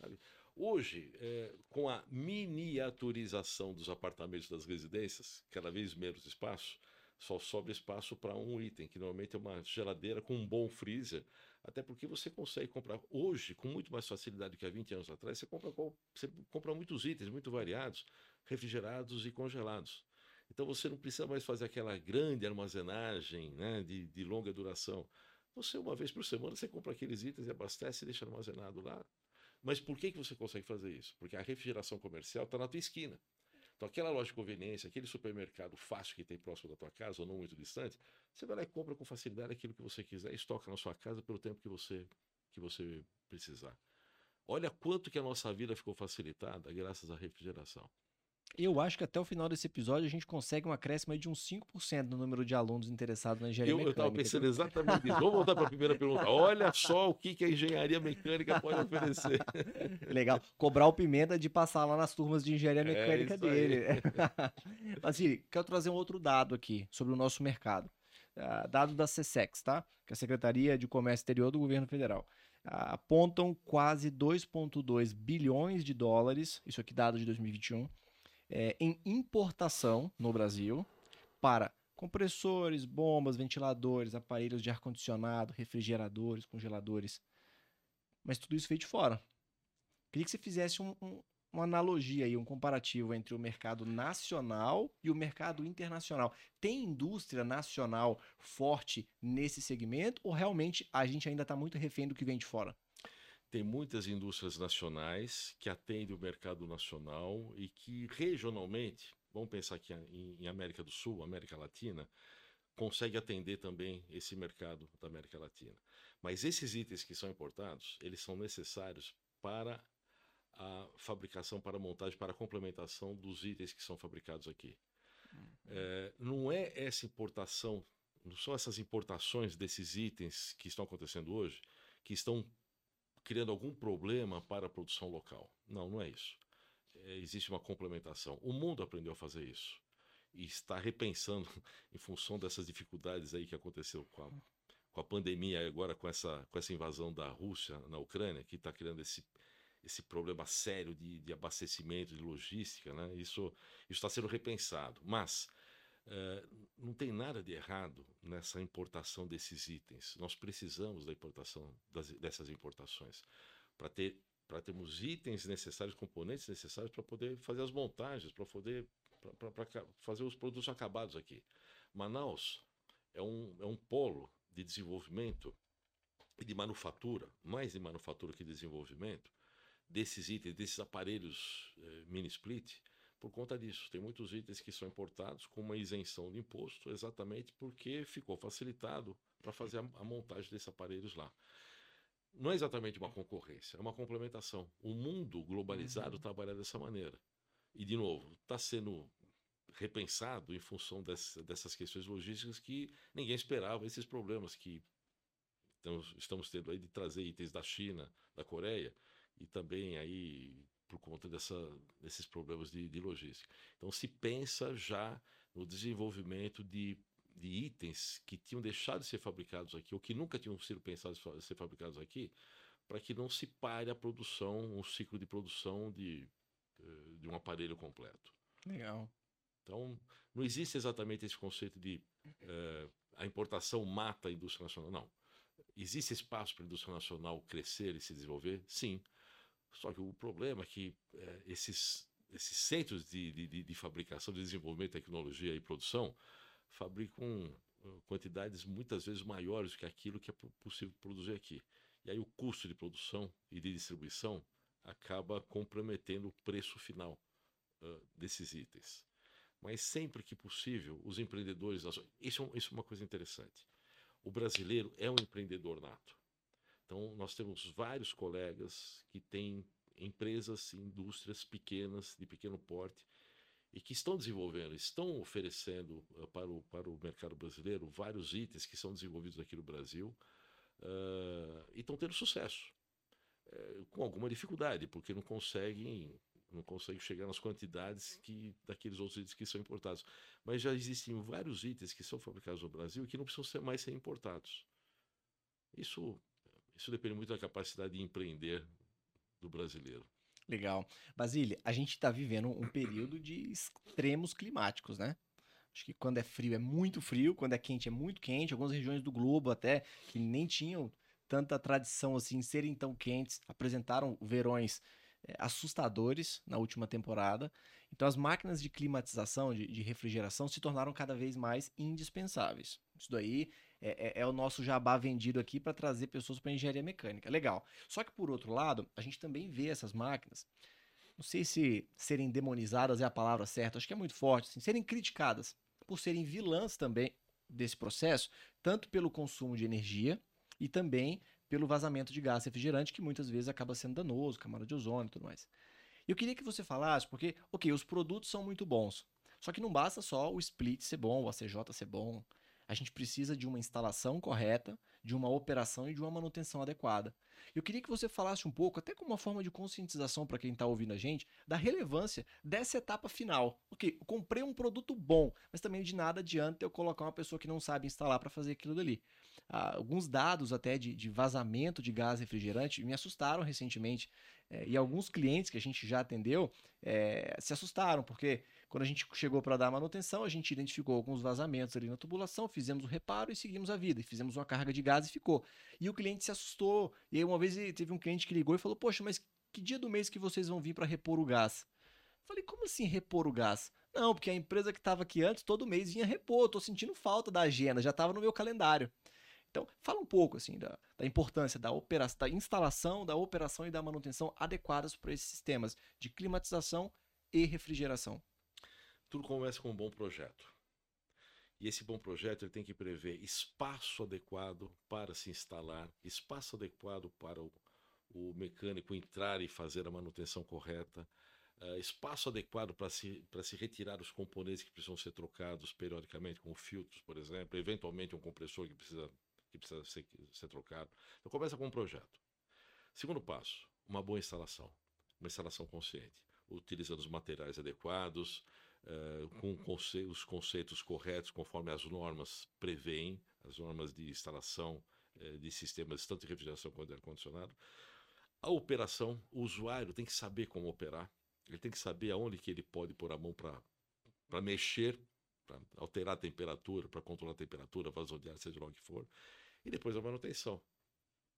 Sabe? Hoje, é, com a miniaturização dos apartamentos das residências, cada vez menos espaço, só sobra espaço para um item, que normalmente é uma geladeira com um bom freezer, até porque você consegue comprar hoje com muito mais facilidade do que há 20 anos atrás, você compra, você compra muitos itens muito variados, refrigerados e congelados. Então você não precisa mais fazer aquela grande armazenagem né, de, de longa duração. Você, uma vez por semana, você compra aqueles itens e abastece e deixa armazenado lá. Mas por que, que você consegue fazer isso? Porque a refrigeração comercial está na tua esquina. Então, aquela loja de conveniência, aquele supermercado fácil que tem próximo da tua casa ou não muito distante, você vai lá e compra com facilidade aquilo que você quiser e estoca na sua casa pelo tempo que você, que você precisar. Olha quanto que a nossa vida ficou facilitada graças à refrigeração. Eu acho que até o final desse episódio a gente consegue um acréscimo de uns 5% no número de alunos interessados na engenharia eu, mecânica. Eu estava pensando exatamente isso. Vamos voltar para a primeira pergunta. Olha só o que, que a engenharia mecânica pode oferecer. Legal. Cobrar o Pimenta de passar lá nas turmas de engenharia é mecânica é dele. Assim, quero trazer um outro dado aqui sobre o nosso mercado. Uh, dado da CSEX, tá? Que é a Secretaria de Comércio Exterior do Governo Federal. Uh, apontam quase 2,2 bilhões de dólares, isso aqui dado de 2021, é, em importação no Brasil para compressores, bombas, ventiladores, aparelhos de ar-condicionado, refrigeradores, congeladores. Mas tudo isso veio de fora. Queria que você fizesse um, um, uma analogia aí, um comparativo entre o mercado nacional e o mercado internacional. Tem indústria nacional forte nesse segmento ou realmente a gente ainda está muito refém do que vem de fora? Tem muitas indústrias nacionais que atendem o mercado nacional e que regionalmente, vamos pensar aqui em, América do Sul, América Latina, consegue atender também esse mercado da América Latina. Mas esses itens que são importados, eles são necessários para a fabricação, para a montagem, para a complementação dos itens que são fabricados aqui. Uhum. É, não é essa importação, não são essas importações desses itens que estão acontecendo hoje, que estão criando algum problema para a produção local. Não, não é isso. É, existe uma complementação. O mundo aprendeu a fazer isso e está repensando em função dessas dificuldades aí que aconteceu com a, com a pandemia agora com essa, com essa invasão da Rússia na Ucrânia, que está criando esse, esse problema sério de, de abastecimento, de logística, né? Isso está sendo repensado. Mas É, não tem nada de errado nessa importação desses itens. Nós precisamos da importação das, dessas importações para ter para termos itens necessários, componentes necessários para poder fazer as montagens, para poder para fazer os produtos acabados aqui. Manaus é um, é um polo de desenvolvimento e de manufatura, mais de manufatura que de desenvolvimento, desses itens, desses aparelhos eh, mini split, por conta disso. Tem muitos itens que são importados com uma isenção de imposto, exatamente porque ficou facilitado para fazer a, a, montagem desses aparelhos lá. Não é exatamente uma concorrência, é uma complementação. O mundo globalizado uhum. trabalha dessa maneira. E, de novo, está sendo repensado em função dessa, dessas questões logísticas que ninguém esperava, esses problemas que estamos, estamos tendo aí de trazer itens da China, da Coreia, e também aí por conta dessa, desses problemas de, de logística. Então se pensa já no desenvolvimento de, de itens que tinham deixado de ser fabricados aqui, ou que nunca tinham sido pensados em ser fabricados aqui, para que não se pare a produção, um ciclo de produção de, eh, de um aparelho completo. Legal. Então, não existe exatamente esse conceito de uh, a importação mata a indústria nacional. Não. Existe espaço para a indústria nacional crescer e se desenvolver? Sim. Só que o problema é que uh, esses, esses centros de, de, de, fabricação, de desenvolvimento, tecnologia e produção fabricam quantidades muitas vezes maiores do que aquilo que é possível produzir aqui. E aí o custo de produção e de distribuição acaba comprometendo o preço final uh, desses itens. Mas sempre que possível, os empreendedores. Isso, é isso é uma coisa interessante. O brasileiro é um empreendedor nato. Então, nós temos vários colegas que têm empresas, indústrias pequenas, de pequeno porte, e que estão desenvolvendo, estão oferecendo uh, para, o, para o mercado brasileiro vários itens que são desenvolvidos aqui no Brasil uh, e estão tendo sucesso. Uh, com alguma dificuldade, porque não conseguem não consegue chegar nas quantidades que daqueles outros itens que são importados. Mas já existem vários itens que são fabricados no Brasil que não precisam ser mais ser importados. Isso, isso depende muito da capacidade de empreender do brasileiro. Legal. Basília, a gente está vivendo um período de extremos climáticos, né? Acho que quando é frio é muito frio, quando é quente é muito quente. Algumas regiões do globo até que nem tinham tanta tradição assim, serem tão quentes, apresentaram verões é, assustadores na última temporada. Então, as máquinas de climatização, de, de refrigeração, se tornaram cada vez mais indispensáveis. Isso daí é, é, é o nosso jabá vendido aqui para trazer pessoas para engenharia mecânica. Legal. Só que, por outro lado, a gente também vê essas máquinas, não sei se serem demonizadas é a palavra certa, acho que é muito forte, assim, serem criticadas por serem vilãs também desse processo, tanto pelo consumo de energia e também pelo vazamento de gás refrigerante, que muitas vezes acaba sendo danoso, camada de ozônio e tudo mais. Eu queria que você falasse, porque, ok, os produtos são muito bons, só que não basta só o split ser bom, o ACJ ser bom. A gente precisa de uma instalação correta, de uma operação e de uma manutenção adequada. Eu queria que você falasse um pouco, até como uma forma de conscientização para quem está ouvindo a gente, da relevância dessa etapa final. Ok, eu comprei um produto bom, mas também de nada adianta eu colocar uma pessoa que não sabe instalar para fazer aquilo dali. Ah, alguns dados até de, de, vazamento de gás refrigerante me assustaram recentemente. É, e alguns clientes que a gente já atendeu é, se assustaram, porque quando a gente chegou para dar manutenção, a gente identificou alguns vazamentos ali na tubulação, fizemos o reparo e seguimos a vida. Fizemos uma carga de gás e ficou. E o cliente se assustou. E aí uma vez teve um cliente que ligou e falou: Poxa, mas que dia do mês que vocês vão vir para repor o gás? Falei, como assim repor o gás? Não, porque a empresa que estava aqui antes, todo mês vinha repor. Estou sentindo falta da agenda, já estava no meu calendário. Então, fala um pouco assim da, da importância da, da instalação, da operação e da manutenção adequadas para esses sistemas de climatização e refrigeração. Tudo começa com um bom projeto. E esse bom projeto ele tem que prever espaço adequado para se instalar, espaço adequado para o, o mecânico entrar e fazer a manutenção correta, uh, espaço adequado para se, se retirar os componentes que precisam ser trocados periodicamente, como filtros, por exemplo, eventualmente um compressor que precisa que precisa ser, ser trocado. Então começa com um projeto. Segundo passo, uma boa instalação. Uma instalação consciente, utilizando os materiais adequados, uh, com conce os conceitos corretos, conforme as normas prevêem, as normas de instalação uh, de sistemas tanto de refrigeração quanto de ar-condicionado. A operação, o usuário tem que saber como operar, ele tem que saber aonde que ele pode pôr a mão para mexer para alterar a temperatura, para controlar a temperatura, vazão de ar, seja lá o que for. E depois a manutenção,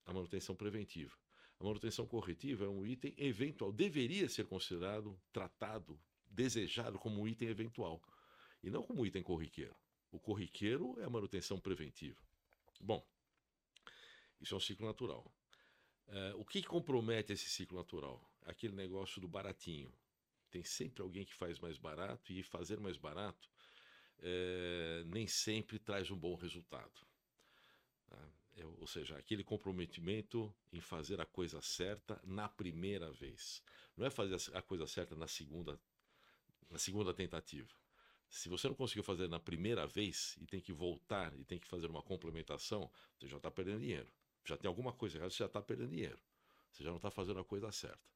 a manutenção preventiva. A manutenção corretiva é um item eventual, deveria ser considerado, tratado, desejado como um item eventual, e não como item corriqueiro. O corriqueiro é a manutenção preventiva. Bom, isso é um ciclo natural. Uh, o que compromete esse ciclo natural? Aquele negócio do baratinho. Tem sempre alguém que faz mais barato e fazer mais barato é, nem sempre traz um bom resultado. Tá? É, ou seja, aquele comprometimento em fazer a coisa certa na primeira vez. Não é fazer a coisa certa na segunda, na segunda tentativa. Se você não conseguiu fazer na primeira vez e tem que voltar e tem que fazer uma complementação, você já está perdendo dinheiro. Já tem alguma coisa errada, você já está perdendo dinheiro. Você já não está fazendo a coisa certa.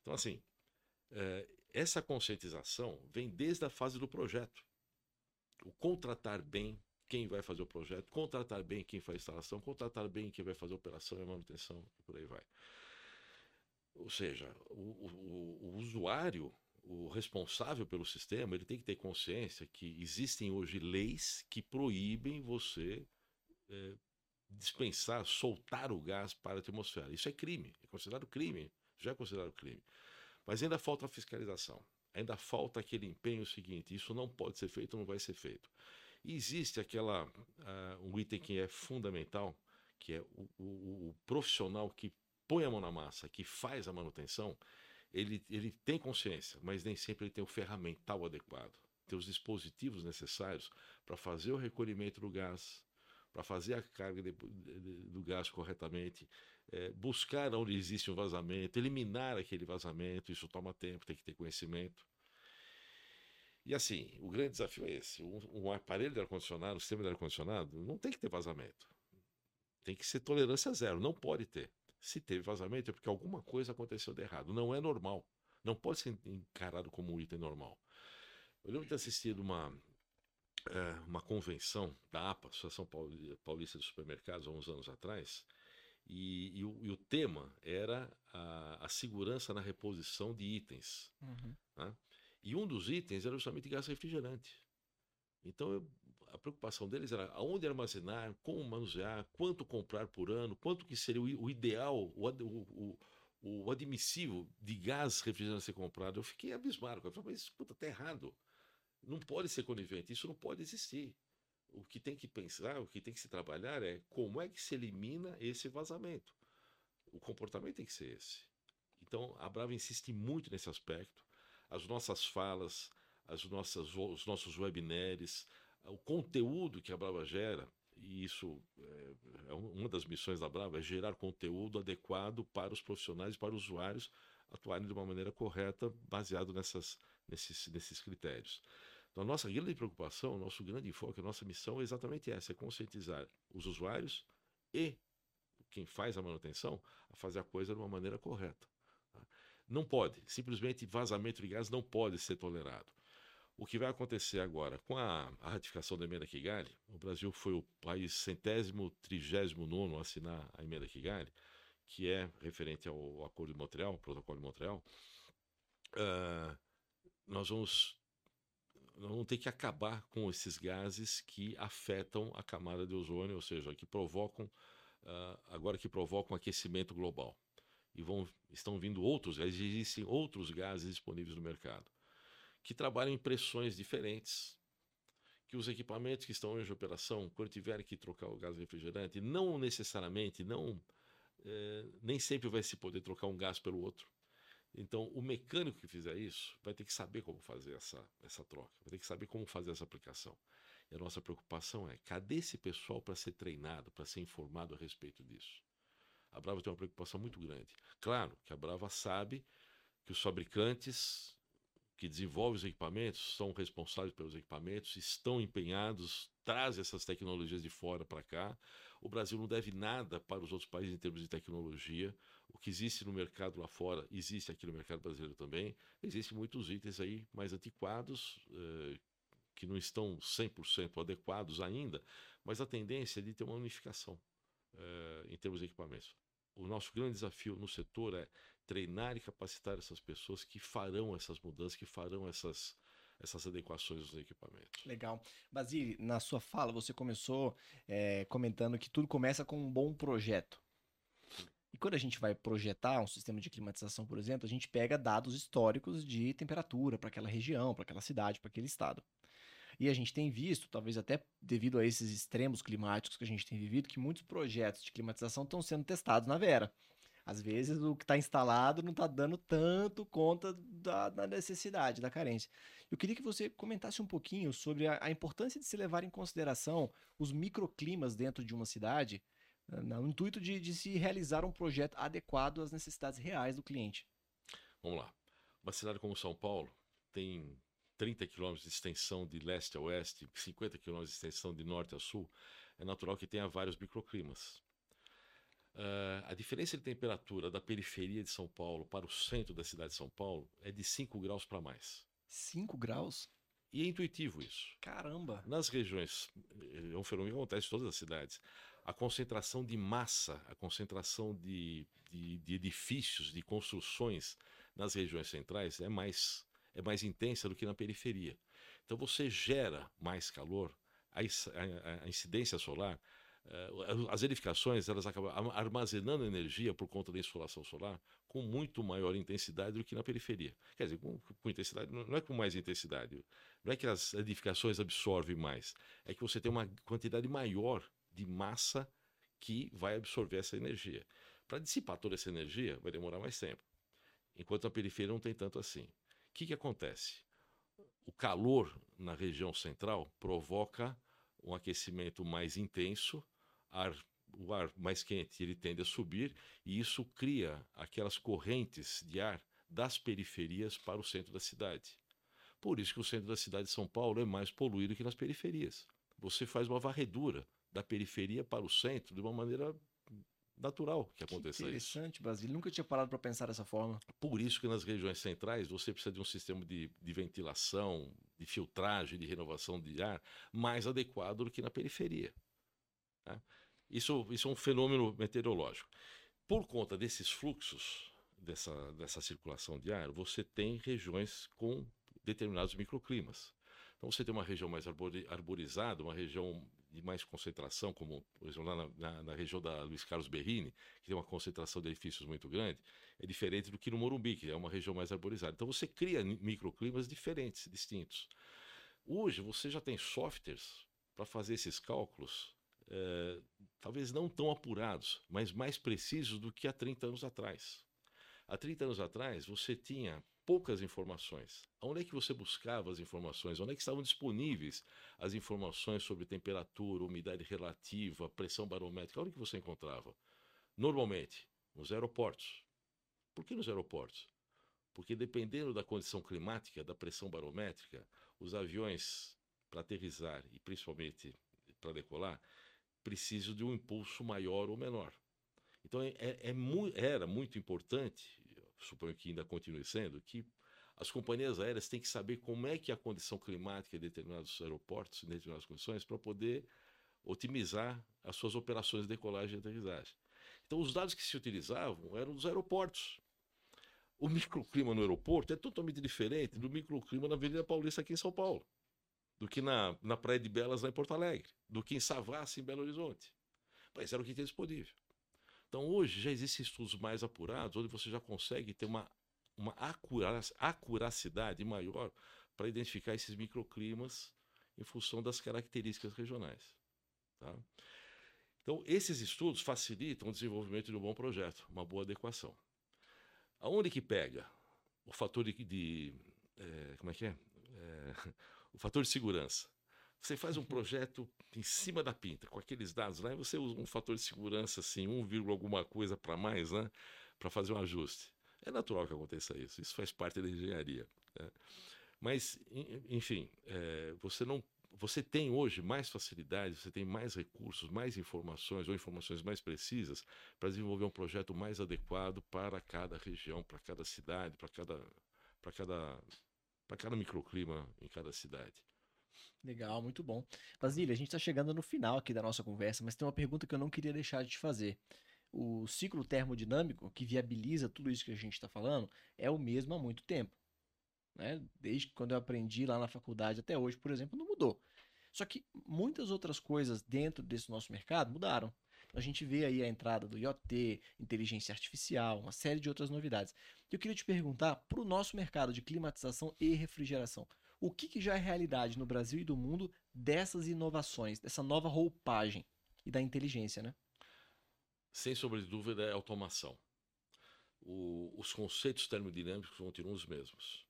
Então, assim, é, essa conscientização vem desde a fase do projeto. O contratar bem quem vai fazer o projeto, contratar bem quem faz a instalação, contratar bem quem vai fazer a operação e a manutenção, e por aí vai. Ou seja, o, o, o usuário, o responsável pelo sistema, ele tem que ter consciência que existem hoje leis que proíbem você é, dispensar, soltar o gás para a atmosfera. Isso é crime, é considerado crime, já é considerado crime. Mas ainda falta a fiscalização. Ainda falta aquele empenho seguinte: isso não pode ser feito, não vai ser feito. E existe aquela uh, um item que é fundamental, que é o, o, o, profissional que põe a mão na massa, que faz a manutenção, ele, ele tem consciência, mas nem sempre ele tem o ferramental adequado, tem os dispositivos necessários para fazer o recolhimento do gás, para fazer a carga de, de, do gás corretamente, é, buscar onde existe um vazamento, eliminar aquele vazamento, isso toma tempo, tem que ter conhecimento. E assim, o grande desafio é esse: um, um aparelho de ar-condicionado, um sistema de ar-condicionado, não tem que ter vazamento. Tem que ser tolerância zero, não pode ter. Se teve vazamento é porque alguma coisa aconteceu de errado. Não é normal. Não pode ser encarado como um item normal. Eu lembro de ter assistido uma, é, uma convenção da APA, Associação Paulista de Supermercados, há uns anos atrás, e, e, o, e o, tema era a, a, segurança na reposição de itens. Uhum. Né? E um dos itens era justamente gás refrigerante. Então eu, a preocupação deles era aonde armazenar, como manusear, quanto comprar por ano, quanto que seria o, o ideal, o, o, o, admissível de gás refrigerante ser comprado. Eu fiquei abismado. Eu falei, mas puta, tá errado. Não pode ser conivente, isso não pode existir o que tem que pensar, o que tem que se trabalhar é como é que se elimina esse vazamento. O comportamento tem que ser esse. Então, a Brava insiste muito nesse aspecto. As nossas falas, as nossas, os nossos webinars, o conteúdo que a Brava gera, e isso é, é uma das missões da Brava, é gerar conteúdo adequado para os profissionais e para os usuários atuarem de uma maneira correta, baseado nessas, nesses, nesses critérios. Então, a nossa grande preocupação, nosso grande enfoque, a nossa missão é exatamente essa: é conscientizar os usuários e quem faz a manutenção a fazer a coisa de uma maneira correta. Tá? Não pode, simplesmente vazamento de gás não pode ser tolerado. O que vai acontecer agora com a, a ratificação da emenda Kigali, o Brasil foi o país centésimo, trigésimo nono a assinar a emenda Kigali, que é referente ao Acordo de Montreal, Protocolo de Montreal. Uh, nós vamos nós vamos ter que acabar com esses gases que afetam a camada de ozônio, ou seja, que provocam, uh, agora que provocam aquecimento global. E vão, estão vindo outros, existem outros gases disponíveis no mercado, que trabalham em pressões diferentes, que os equipamentos que estão hoje em operação, quando tiverem que trocar o gás refrigerante, não necessariamente, não, é, nem sempre vai se poder trocar um gás pelo outro. Então, o mecânico que fizer isso vai ter que saber como fazer essa, essa troca, vai ter que saber como fazer essa aplicação. E a nossa preocupação é: cadê esse pessoal para ser treinado, para ser informado a respeito disso? A Brava tem uma preocupação muito grande. Claro que a Brava sabe que os fabricantes que desenvolvem os equipamentos são responsáveis pelos equipamentos, estão empenhados, trazem essas tecnologias de fora para cá. O Brasil não deve nada para os outros países em termos de tecnologia. O que existe no mercado lá fora, existe aqui no mercado brasileiro também. Existem muitos itens aí mais antiquados, eh, que não estão 100% adequados ainda, mas a tendência é de ter uma unificação eh, em termos de equipamentos. O nosso grande desafio no setor é treinar e capacitar essas pessoas que farão essas mudanças, que farão essas, essas adequações dos equipamentos. Legal. Basile, na sua fala, você começou é, comentando que tudo começa com um bom projeto. E quando a gente vai projetar um sistema de climatização, por exemplo, a gente pega dados históricos de temperatura para aquela região, para aquela cidade, para aquele estado. E a gente tem visto, talvez até devido a esses extremos climáticos que a gente tem vivido, que muitos projetos de climatização estão sendo testados na Vera. Às vezes o que está instalado não está dando tanto conta da, da, necessidade, da carência. Eu queria que você comentasse um pouquinho sobre a, a importância de se levar em consideração os microclimas dentro de uma cidade, no intuito de, de se realizar um projeto adequado às necessidades reais do cliente. Vamos lá. Uma cidade como São Paulo tem 30 quilômetros de extensão de leste a oeste, 50 quilômetros de extensão de norte a sul. É natural que tenha vários microclimas. Uh, a diferença de temperatura da periferia de São Paulo para o centro da cidade de São Paulo é de 5 graus para mais. 5 graus? E é intuitivo isso. Caramba! Nas regiões, é um fenômeno que acontece em todas as cidades a concentração de massa, a concentração de, de, de, edifícios, de construções nas regiões centrais é mais, é mais intensa do que na periferia. Então você gera mais calor, a, a, a incidência solar, as edificações elas acabam armazenando energia por conta da insolação solar com muito maior intensidade do que na periferia. Quer dizer, com, com intensidade, não é com mais intensidade, não é que as edificações absorvem mais, é que você tem uma quantidade maior de massa que vai absorver essa energia. Para dissipar toda essa energia, vai demorar mais tempo. Enquanto a periferia não tem tanto assim. O que, que acontece? O calor na região central provoca um aquecimento mais intenso, ar, o ar mais quente ele tende a subir e isso cria aquelas correntes de ar das periferias para o centro da cidade. Por isso que o centro da cidade de São Paulo é mais poluído que nas periferias. Você faz uma varredura da periferia para o centro de uma maneira natural que aconteça que interessante, isso. Basílio. Nunca tinha parado para pensar dessa forma. Por isso que nas regiões centrais você precisa de um sistema de, de ventilação, de filtragem, de renovação de ar mais adequado do que na periferia. Né? Isso, isso é um fenômeno meteorológico. Por conta desses fluxos, dessa, dessa circulação de ar, você tem regiões com determinados microclimas. Então você tem uma região mais arborizada, uma região de mais concentração, como por exemplo lá na, na, na, região da Luiz Carlos Berrini, que tem uma concentração de edifícios muito grande, é diferente do que no Morumbi, que é uma região mais arborizada. Então você cria microclimas diferentes, distintos. Hoje você já tem softwares para fazer esses cálculos, é, talvez não tão apurados, mas mais precisos do que há 30 anos atrás. Há 30 anos atrás você tinha poucas informações. Onde é que você buscava as informações? Onde é que estavam disponíveis as informações sobre temperatura, umidade relativa, pressão barométrica? Onde é que você encontrava? Normalmente, nos aeroportos. Por que nos aeroportos? Porque dependendo da condição climática, da pressão barométrica, os aviões para aterrizar e principalmente para decolar precisam de um impulso maior ou menor. Então é, é, é era muito importante suponho que ainda continue sendo, que as companhias aéreas têm que saber como é que é a condição climática de determinados aeroportos, em determinadas condições, para poder otimizar as suas operações de decolagem e aterrissagem. Então, os dados que se utilizavam eram dos aeroportos. O microclima no aeroporto é totalmente diferente do microclima na Avenida Paulista aqui em São Paulo, do que na, na Praia de Belas lá em Porto Alegre, do que em Savassi em Belo Horizonte. Mas era o que tinha disponível. Então hoje já existem estudos mais apurados, onde você já consegue ter uma, uma acuracidade maior para identificar esses microclimas em função das características regionais. Tá? Então, esses estudos facilitam o desenvolvimento de um bom projeto, uma boa adequação. Aonde que pega o fator de. de é, como é que é? é? O fator de segurança. Você faz um projeto em cima da pinta, com aqueles dados lá, e você usa um fator de segurança, assim, 1, alguma coisa para mais, né? Para fazer um ajuste. É natural que aconteça isso, isso faz parte da engenharia. Né? Mas, enfim, é, você não. Você tem hoje mais facilidade, você tem mais recursos, mais informações ou informações mais precisas para desenvolver um projeto mais adequado para cada região, para cada cidade, para cada, para cada, para cada microclima em cada cidade. Legal, muito bom. Basília, a gente está chegando no final aqui da nossa conversa, mas tem uma pergunta que eu não queria deixar de te fazer. O ciclo termodinâmico que viabiliza tudo isso que a gente está falando é o mesmo há muito tempo. né? Desde quando eu aprendi lá na faculdade até hoje, por exemplo, não mudou. Só que muitas outras coisas dentro desse nosso mercado mudaram. A gente vê aí a entrada do IoT, inteligência artificial, uma série de outras novidades. Eu queria te perguntar, para o nosso mercado de climatização e refrigeração, o que, que já é realidade no Brasil e do mundo dessas inovações, dessa nova roupagem e da inteligência, né? Sem sombra de dúvida, é automação. O, os conceitos termodinâmicos continuam os mesmos.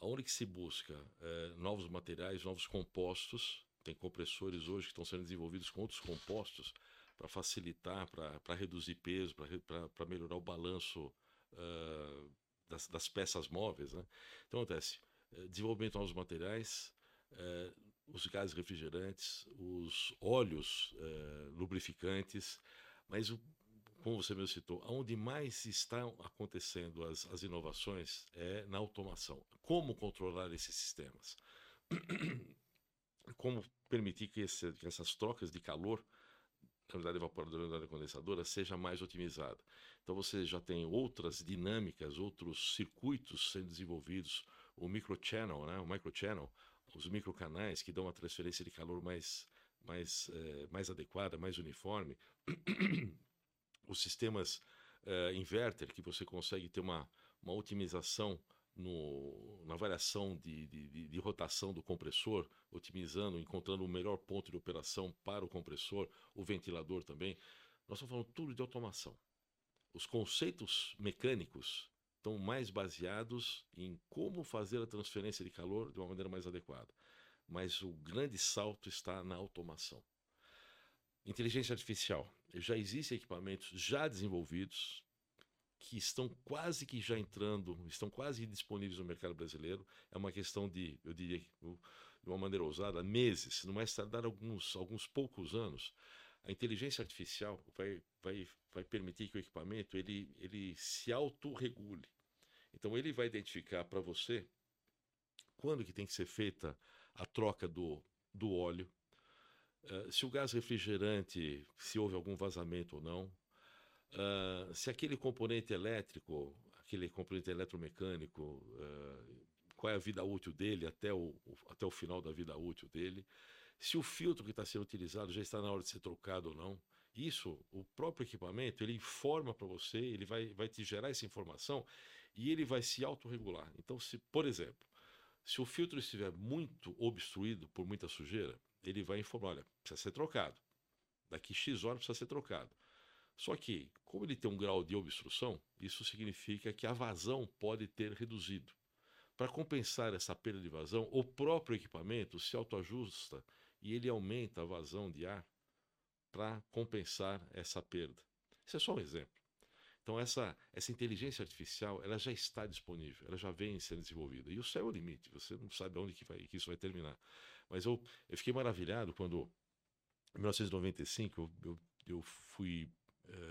Aonde que se busca é, novos materiais, novos compostos, tem compressores hoje que estão sendo desenvolvidos com outros compostos para facilitar, para reduzir peso, para melhorar o balanço uh, das, das, peças móveis. Né? Então acontece, uh, desenvolvimento de novos materiais, uh, os gases refrigerantes, os óleos lubrificantes, mas o, como você mesmo citou, onde mais estão acontecendo as, as inovações é na automação. Como controlar esses sistemas? Como permitir que, esse, que essas trocas de calor na unidade evaporadora e unidade condensadora seja mais otimizada. Então você já tem outras dinâmicas, outros circuitos sendo desenvolvidos, o microchannel, né, o microchannel, os microcanais que dão uma transferência de calor mais mais é, mais adequada, mais uniforme, os sistemas é, inverter que você consegue ter uma uma otimização no, na variação de, de, de, rotação do compressor, otimizando, encontrando o melhor ponto de operação para o compressor, o ventilador também. Nós estamos falando tudo de automação. Os conceitos mecânicos estão mais baseados em como fazer a transferência de calor de uma maneira mais adequada. Mas o grande salto está na automação. Inteligência artificial. Já existem equipamentos já desenvolvidos, que estão quase que já entrando, estão quase disponíveis no mercado brasileiro. É uma questão de, eu diria, de uma maneira ousada, meses, não mais tardar alguns, alguns poucos anos. A inteligência artificial vai, vai, vai permitir que o equipamento ele, ele se autorregule. Então ele vai identificar para você quando que tem que ser feita a troca do, do óleo, uh, se o gás refrigerante, se houve algum vazamento ou não, Uh, se aquele componente elétrico, aquele componente eletromecânico, uh, qual é a vida útil dele até o, até o final da vida útil dele, se o filtro que está sendo utilizado já está na hora de ser trocado ou não. Isso, o próprio equipamento, ele informa para você, ele vai, vai te gerar essa informação e ele vai se autorregular. Então, se, por exemplo, se o filtro estiver muito obstruído por muita sujeira, ele vai informar, olha, precisa ser trocado. Daqui X horas precisa ser trocado. Só que, como ele tem um grau de obstrução, isso significa que a vazão pode ter reduzido. Para compensar essa perda de vazão, o próprio equipamento se autoajusta e ele aumenta a vazão de ar para compensar essa perda. Isso é só um exemplo. Então essa, essa inteligência artificial ela já está disponível, ela já vem sendo desenvolvida. E o céu é o limite, você não sabe onde que, vai, que isso vai terminar. Mas eu, eu fiquei maravilhado quando, em 1995, eu, eu, eu fui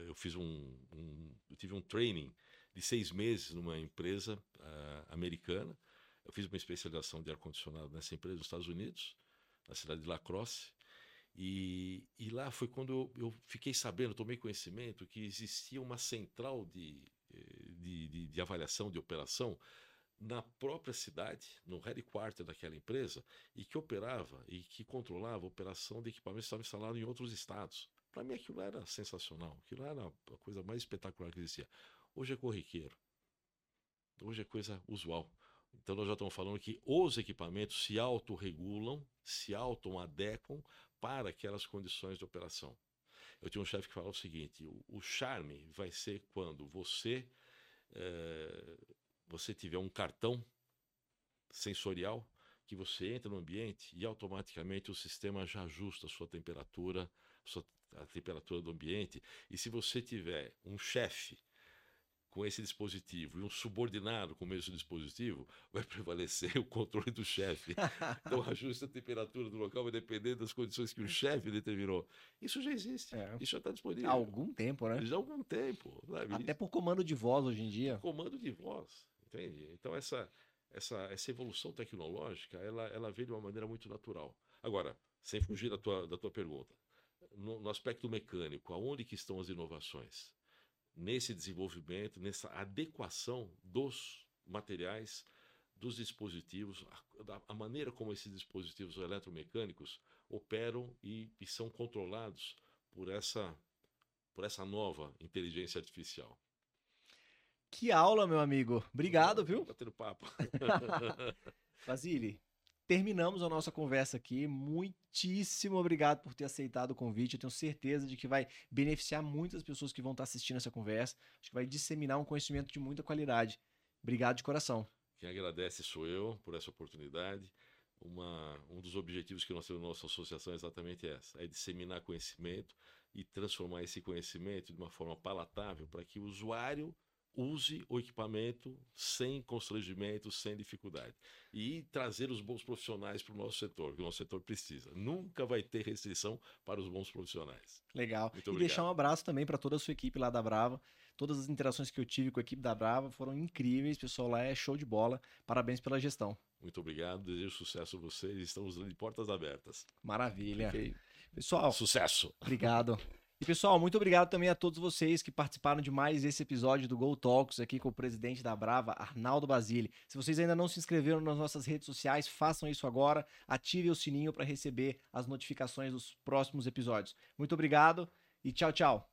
eu fiz um, um, eu tive um training de seis meses numa empresa uh, americana. Eu fiz uma especialização de ar condicionado nessa empresa nos Estados Unidos, na cidade de La Crosse. E, e lá foi quando eu, eu, fiquei sabendo, tomei conhecimento que existia uma central de, eh, de, de, de avaliação de operação na própria cidade, no headquarter daquela empresa, e que operava e que controlava a operação de equipamentos que estavam instalados em outros estados. Para mim aquilo era sensacional, aquilo era a coisa mais espetacular que existia. Hoje é corriqueiro. Hoje é coisa usual. Então nós já estamos falando que os equipamentos se autorregulam, se auto-adequam para aquelas condições de operação. Eu tinha um chefe que falava o seguinte: o, o charme vai ser quando você é, você tiver um cartão sensorial que você entra no ambiente e automaticamente o sistema já ajusta a sua temperatura, sua a temperatura do ambiente. E se você tiver um chefe com esse dispositivo e um subordinado com mesmo dispositivo, vai prevalecer o controle do chefe. Então, ajuste da temperatura do local vai depender das condições que o chefe determinou. Isso já existe. É. Isso já está disponível. Há algum tempo, né? Já há algum tempo. Sabe? Até por comando de voz hoje em dia. Comando de voz, entende? Então, essa, essa, essa evolução tecnológica, ela, ela veio de uma maneira muito natural. Agora, sem fugir da tua, da tua pergunta, no, no aspecto mecânico, aonde que estão as inovações? Nesse desenvolvimento, nessa adequação dos materiais, dos dispositivos, a, a maneira como esses dispositivos eletromecânicos operam e, e são controlados por essa, por essa nova inteligência artificial. Que aula, meu amigo. Obrigado, viu? Batendo papo. Basile, terminamos a nossa conversa aqui. Muitíssimo obrigado por ter aceitado o convite. Eu tenho certeza de que vai beneficiar muitas pessoas que vão estar assistindo essa conversa. Acho que vai disseminar um conhecimento de muita qualidade. Obrigado de coração. Quem agradece sou eu por essa oportunidade. Uma, um dos objetivos que nós temos na nossa associação é exatamente essa: é disseminar conhecimento e transformar esse conhecimento de uma forma palatável para que o usuário use o equipamento sem constrangimento, sem dificuldade. E trazer os bons profissionais para o nosso setor, que o nosso setor precisa. Nunca vai ter restrição para os bons profissionais. Legal. E deixar um abraço também para toda a sua equipe lá da Brava. Todas as interações que eu tive com a equipe da Brava foram incríveis. O pessoal lá é show de bola. Parabéns pela gestão. Muito obrigado. Desejo sucesso a vocês. Estamos de portas abertas. Maravilha. Pessoal, sucesso. Obrigado. E pessoal, muito obrigado também a todos vocês que participaram de mais esse episódio do Go Talks aqui com o presidente da Brava, Arnaldo Basile. Se vocês ainda não se inscreveram nas nossas redes sociais, façam isso agora, ative o sininho para receber as notificações dos próximos episódios. Muito obrigado e tchau, tchau.